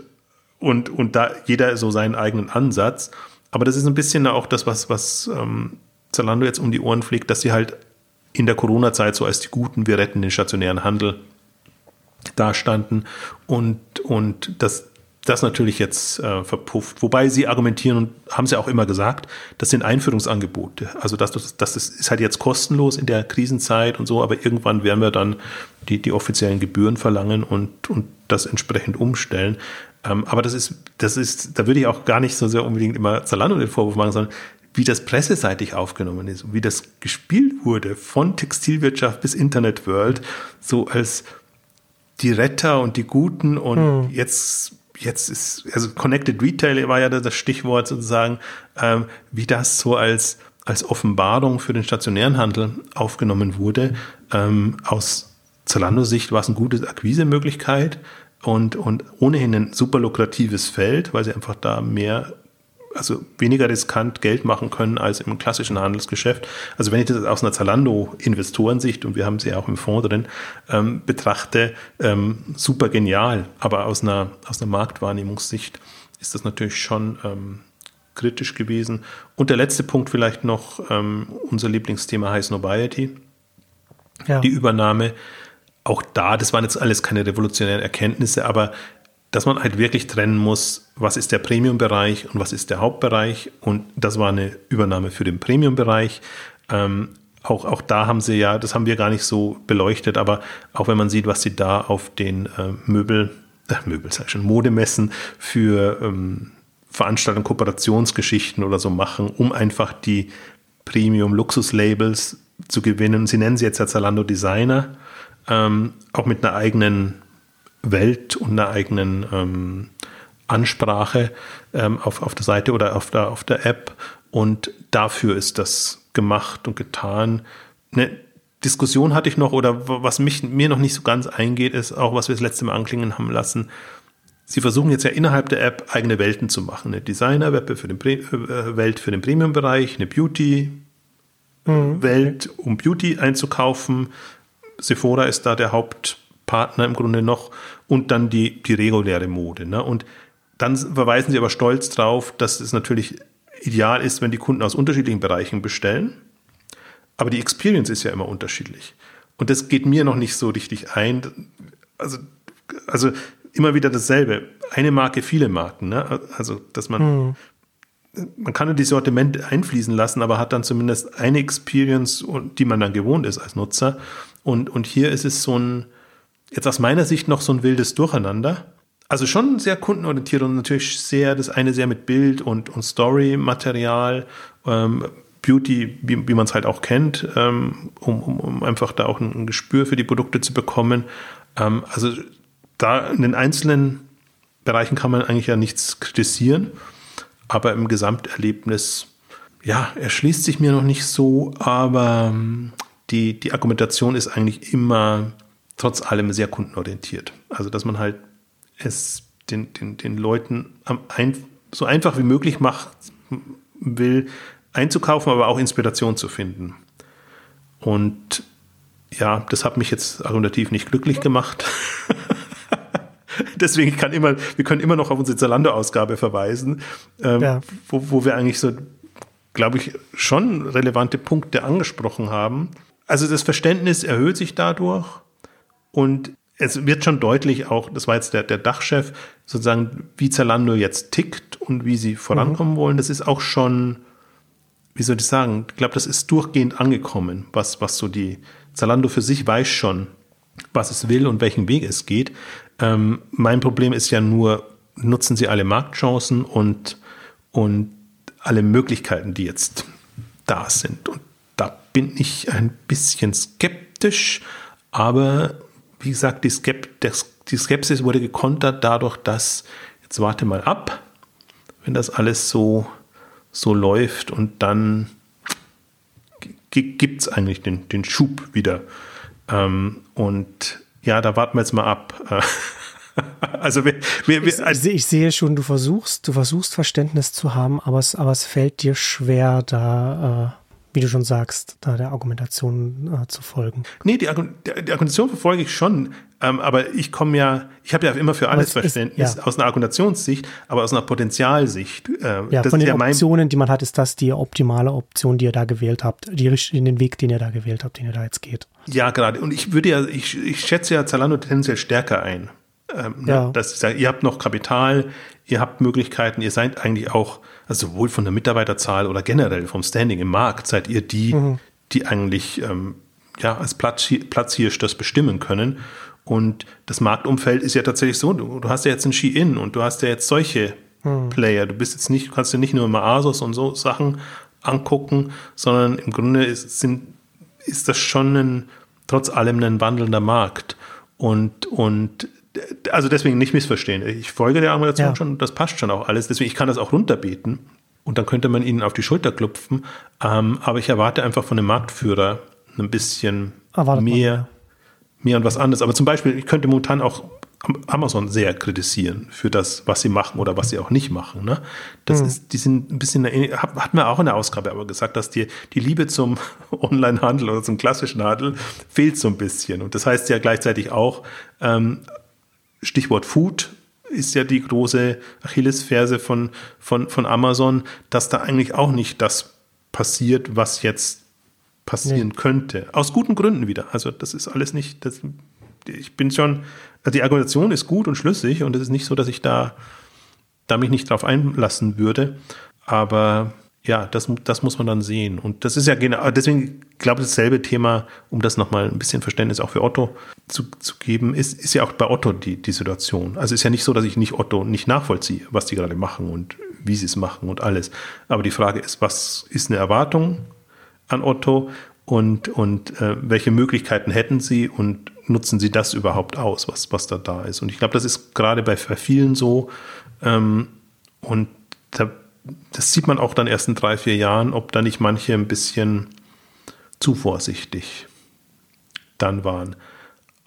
[SPEAKER 2] und, und da jeder so seinen eigenen Ansatz. Aber das ist ein bisschen auch das, was, was ähm, Zalando jetzt um die Ohren fliegt, dass sie halt in der Corona-Zeit so als die Guten, wir retten den stationären Handel dastanden und, und das, das natürlich jetzt äh, verpufft. Wobei sie argumentieren und haben sie auch immer gesagt, das sind Einführungsangebote. Also das, das, das ist halt jetzt kostenlos in der Krisenzeit und so, aber irgendwann werden wir dann die, die offiziellen Gebühren verlangen und, und das entsprechend umstellen. Ähm, aber das ist, das ist, da würde ich auch gar nicht so sehr unbedingt immer Zalando den Vorwurf machen, sondern wie das presseseitig aufgenommen ist, wie das gespielt wurde von Textilwirtschaft bis Internet World, so als die Retter und die Guten und hm. jetzt jetzt ist also Connected Retail war ja das Stichwort sozusagen, ähm, wie das so als als Offenbarung für den stationären Handel aufgenommen wurde. Ähm, aus Zalando-Sicht war es eine gute Akquisemöglichkeit und, und ohnehin ein super lukratives Feld, weil sie einfach da mehr also weniger riskant Geld machen können als im klassischen Handelsgeschäft. Also wenn ich das aus einer Zalando-Investorensicht, und wir haben sie auch im Fonds drin, ähm, betrachte, ähm, super genial. Aber aus einer, aus einer Marktwahrnehmungssicht ist das natürlich schon ähm, kritisch gewesen. Und der letzte Punkt vielleicht noch, ähm, unser Lieblingsthema High Snobiety. Ja. Die Übernahme. Auch da, das waren jetzt alles keine revolutionären Erkenntnisse, aber dass man halt wirklich trennen muss, was ist der Premium-Bereich und was ist der Hauptbereich. Und das war eine Übernahme für den Premium-Bereich. Ähm, auch, auch da haben sie ja, das haben wir gar nicht so beleuchtet, aber auch wenn man sieht, was sie da auf den äh, Möbel, äh, Möbel, sag ich schon, Modemessen für ähm, Veranstaltungen, Kooperationsgeschichten oder so machen, um einfach die Premium-Luxus-Labels zu gewinnen. Sie nennen sie jetzt ja Zalando Designer, ähm, auch mit einer eigenen Welt und einer eigenen ähm, Ansprache ähm, auf, auf der Seite oder auf der, auf der App. Und dafür ist das gemacht und getan. Eine Diskussion hatte ich noch, oder was mich, mir noch nicht so ganz eingeht, ist auch, was wir das letzte Mal anklingen haben lassen. Sie versuchen jetzt ja innerhalb der App eigene Welten zu machen. Eine Designer-Welt für den, äh, Welt für den Premium-Bereich, eine Beauty-Welt, mhm. um Beauty einzukaufen. Sephora ist da der Haupt, Partner im Grunde noch und dann die, die reguläre Mode. Ne? Und dann verweisen sie aber stolz darauf, dass es natürlich ideal ist, wenn die Kunden aus unterschiedlichen Bereichen bestellen. Aber die Experience ist ja immer unterschiedlich. Und das geht mir noch nicht so richtig ein. Also, also immer wieder dasselbe. Eine Marke, viele Marken. Ne? Also, dass man, hm. man kann die Sortimente einfließen lassen, aber hat dann zumindest eine Experience, die man dann gewohnt ist als Nutzer. Und, und hier ist es so ein, jetzt aus meiner Sicht noch so ein wildes Durcheinander. Also schon sehr kundenorientiert und natürlich sehr, das eine sehr mit Bild und, und Story-Material, ähm, Beauty, wie, wie man es halt auch kennt, ähm, um, um, um einfach da auch ein, ein, Gespür für die Produkte zu bekommen. Ähm, also da in den einzelnen Bereichen kann man eigentlich ja nichts kritisieren, aber im Gesamterlebnis, ja, erschließt sich mir noch nicht so, aber ähm, die, die Argumentation ist eigentlich immer trotz allem sehr kundenorientiert. Also, dass man halt es den, den, den Leuten ein, so einfach wie möglich macht will, einzukaufen, aber auch Inspiration zu finden. Und ja, das hat mich jetzt argumentativ nicht glücklich gemacht. Deswegen kann immer, wir können immer noch auf unsere Zalando-Ausgabe verweisen, ähm, ja. wo, wo wir eigentlich so, glaube ich, schon relevante Punkte angesprochen haben. Also das Verständnis erhöht sich dadurch und es wird schon deutlich auch, das war jetzt der, der Dachchef, sozusagen, wie Zalando jetzt tickt und wie sie vorankommen mhm. wollen. Das ist auch schon, wie soll ich sagen, ich glaube, das ist durchgehend angekommen, was, was so die Zalando für sich weiß schon, was es will und welchen Weg es geht. Ähm, mein Problem ist ja nur, nutzen sie alle Marktchancen und, und alle Möglichkeiten, die jetzt da sind. Und da bin ich ein bisschen skeptisch, aber wie gesagt, die, Skep die Skepsis wurde gekontert dadurch, dass, jetzt warte mal ab, wenn das alles so, so läuft und dann gibt es eigentlich den, den Schub wieder. Ähm, und ja, da warten wir jetzt mal ab.
[SPEAKER 1] also wir, wir, wir, ich, ich, sehe schon, du versuchst, du versuchst Verständnis zu haben, aber es, aber es fällt dir schwer, da wie du schon sagst, da der Argumentation äh, zu folgen.
[SPEAKER 2] Nee, die, die, die Argumentation verfolge ich schon, ähm, aber ich komme ja, ich habe ja immer für alles Verständnis ja. aus einer Argumentationssicht, aber aus einer Potenzialsicht.
[SPEAKER 1] Äh, ja, von den ja Optionen, die man hat, ist das die optimale Option, die ihr da gewählt habt, die, in den Weg, den ihr da gewählt habt, den ihr da jetzt geht.
[SPEAKER 2] Ja, gerade. Und ich würde ja, ich, ich schätze ja Zalando tendenziell stärker ein. Ähm, ne, ja. Dass ich sage, ihr habt noch Kapital, ihr habt Möglichkeiten, ihr seid eigentlich auch, also sowohl von der Mitarbeiterzahl oder generell vom Standing im Markt, seid ihr die, mhm. die eigentlich ähm, ja, als Platz, Platzhirsch das bestimmen können. Und das Marktumfeld ist ja tatsächlich so, du, du hast ja jetzt ein Ski-In und du hast ja jetzt solche mhm. Player. Du bist jetzt nicht, du kannst dir nicht nur immer Asos und so Sachen angucken, sondern im Grunde ist, sind, ist das schon ein, trotz allem ein wandelnder Markt. Und, und also deswegen nicht missverstehen. Ich folge der Argumentation ja. schon, das passt schon auch alles. Deswegen, ich kann das auch runterbeten und dann könnte man ihnen auf die Schulter klopfen. Ähm, aber ich erwarte einfach von dem Marktführer ein bisschen Erwartet mehr, man. mehr und was anderes. Aber zum Beispiel, ich könnte momentan auch Amazon sehr kritisieren für das, was sie machen oder was sie auch nicht machen. Ne? Das mhm. ist, die sind ein bisschen, hat man auch in der Ausgabe aber gesagt, dass die, die Liebe zum Onlinehandel oder zum klassischen Handel fehlt so ein bisschen. Und das heißt ja gleichzeitig auch, ähm, Stichwort Food ist ja die große Achillesferse von, von, von Amazon, dass da eigentlich auch nicht das passiert, was jetzt passieren nee. könnte. Aus guten Gründen wieder. Also das ist alles nicht, das, ich bin schon, also die Argumentation ist gut und schlüssig und es ist nicht so, dass ich da, da mich nicht drauf einlassen würde. Aber ja, das, das muss man dann sehen. Und das ist ja genau, deswegen glaube ich, dasselbe Thema, um das nochmal ein bisschen Verständnis auch für Otto zu, zu geben, ist, ist ja auch bei Otto die, die Situation. Also ist ja nicht so, dass ich nicht Otto nicht nachvollziehe, was die gerade machen und wie sie es machen und alles. Aber die Frage ist, was ist eine Erwartung an Otto und, und äh, welche Möglichkeiten hätten sie und nutzen sie das überhaupt aus, was, was da da ist? Und ich glaube, das ist gerade bei, bei vielen so. Ähm, und da das sieht man auch dann erst in drei, vier Jahren, ob da nicht manche ein bisschen zu vorsichtig dann waren.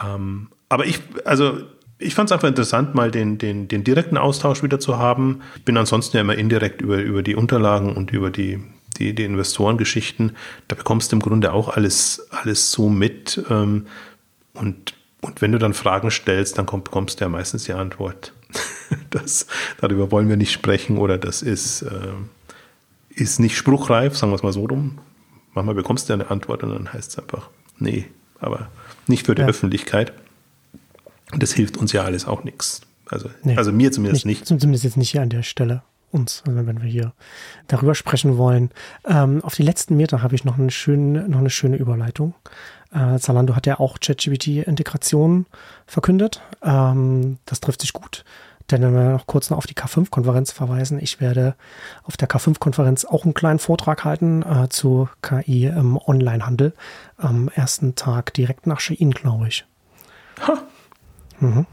[SPEAKER 2] Ähm, aber ich, also ich fand es einfach interessant, mal den, den, den direkten Austausch wieder zu haben. Ich bin ansonsten ja immer indirekt über, über die Unterlagen und über die, die, die Investorengeschichten. Da bekommst du im Grunde auch alles, alles so mit. Ähm, und, und wenn du dann Fragen stellst, dann komm, bekommst du ja meistens die Antwort. das, darüber wollen wir nicht sprechen oder das ist, äh, ist nicht spruchreif, sagen wir es mal so rum. Manchmal bekommst du eine Antwort und dann heißt es einfach, nee, aber nicht für die ja. Öffentlichkeit. Das hilft uns ja alles auch nichts. Also, nee, also mir zumindest nicht,
[SPEAKER 1] nicht. Zumindest jetzt nicht hier an der Stelle uns, also wenn wir hier darüber sprechen wollen. Ähm, auf die letzten Meter habe ich noch eine schöne, noch eine schöne Überleitung. Äh, Zalando hat ja auch ChatGPT-Integration verkündet. Ähm, das trifft sich gut. Denn wenn wir noch kurz noch auf die K5-Konferenz verweisen, ich werde auf der K5-Konferenz auch einen kleinen Vortrag halten äh, zu KI im Onlinehandel. Am ersten Tag direkt nach Shein, glaube ich. Ha. Mhm.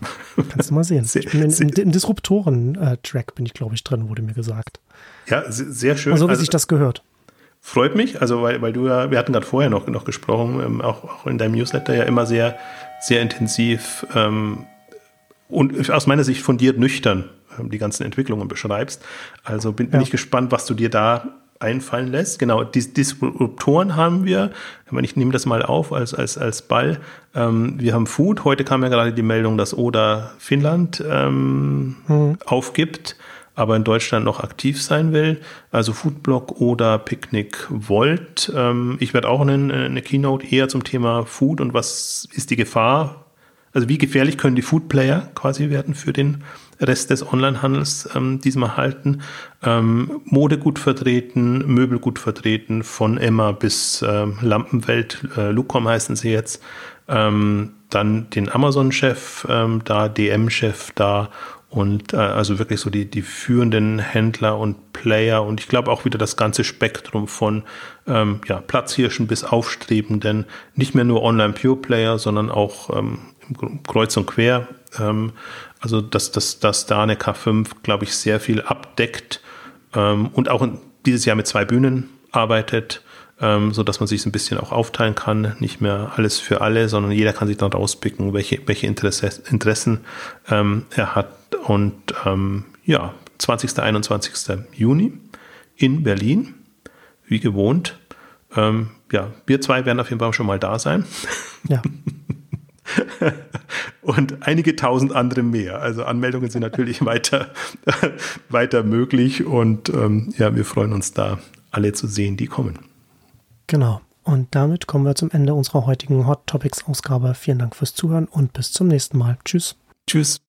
[SPEAKER 1] Kannst du mal sehen. Sehr, in, im, im Disruptoren-Track bin ich, glaube ich, drin, wurde mir gesagt.
[SPEAKER 2] Ja, sehr schön.
[SPEAKER 1] Also, wie also, sich das gehört.
[SPEAKER 2] Freut mich, also weil, weil du ja, wir hatten gerade vorher noch, noch gesprochen, ähm, auch, auch in deinem Newsletter ja immer sehr, sehr intensiv ähm, und aus meiner Sicht fundiert nüchtern ähm, die ganzen Entwicklungen beschreibst. Also bin, bin ja. ich gespannt, was du dir da einfallen lässt. Genau, die Disruptoren haben wir. Ich nehme das mal auf als, als, als Ball. Ähm, wir haben Food. Heute kam ja gerade die Meldung, dass Oda Finnland ähm, mhm. aufgibt, aber in Deutschland noch aktiv sein will. Also Foodblock oder Picnic Volt. Ähm, ich werde auch eine, eine Keynote eher zum Thema Food und was ist die Gefahr also wie gefährlich können die Foodplayer quasi werden für den Rest des Onlinehandels ähm, diesmal halten. Ähm, Mode gut vertreten, Möbel gut vertreten, von Emma bis ähm, Lampenwelt, äh, Lucom heißen sie jetzt. Ähm, dann den Amazon-Chef ähm, da, DM-Chef da und äh, also wirklich so die, die führenden Händler und Player und ich glaube auch wieder das ganze Spektrum von ähm, ja, Platzhirschen bis Aufstrebenden, nicht mehr nur Online-Pure-Player, sondern auch ähm, kreuz und quer. Ähm, also, dass, dass, dass da eine K5, glaube ich, sehr viel abdeckt ähm, und auch dieses Jahr mit zwei Bühnen arbeitet, ähm, so dass man sich ein bisschen auch aufteilen kann. Nicht mehr alles für alle, sondern jeder kann sich dann rauspicken, welche, welche Interesse, Interessen ähm, er hat. Und ähm, ja, 20. 21. Juni in Berlin, wie gewohnt. ähm, ja, wir zwei werden auf jeden Fall schon mal da sein.
[SPEAKER 1] Ja.
[SPEAKER 2] und einige tausend andere mehr. Also Anmeldungen sind natürlich weiter, weiter möglich und ähm, ja, wir freuen uns da alle zu sehen, die kommen.
[SPEAKER 1] Genau. Und damit kommen wir zum Ende unserer heutigen Hot Topics Ausgabe. Vielen Dank fürs Zuhören und bis zum nächsten Mal. Tschüss.
[SPEAKER 2] Tschüss.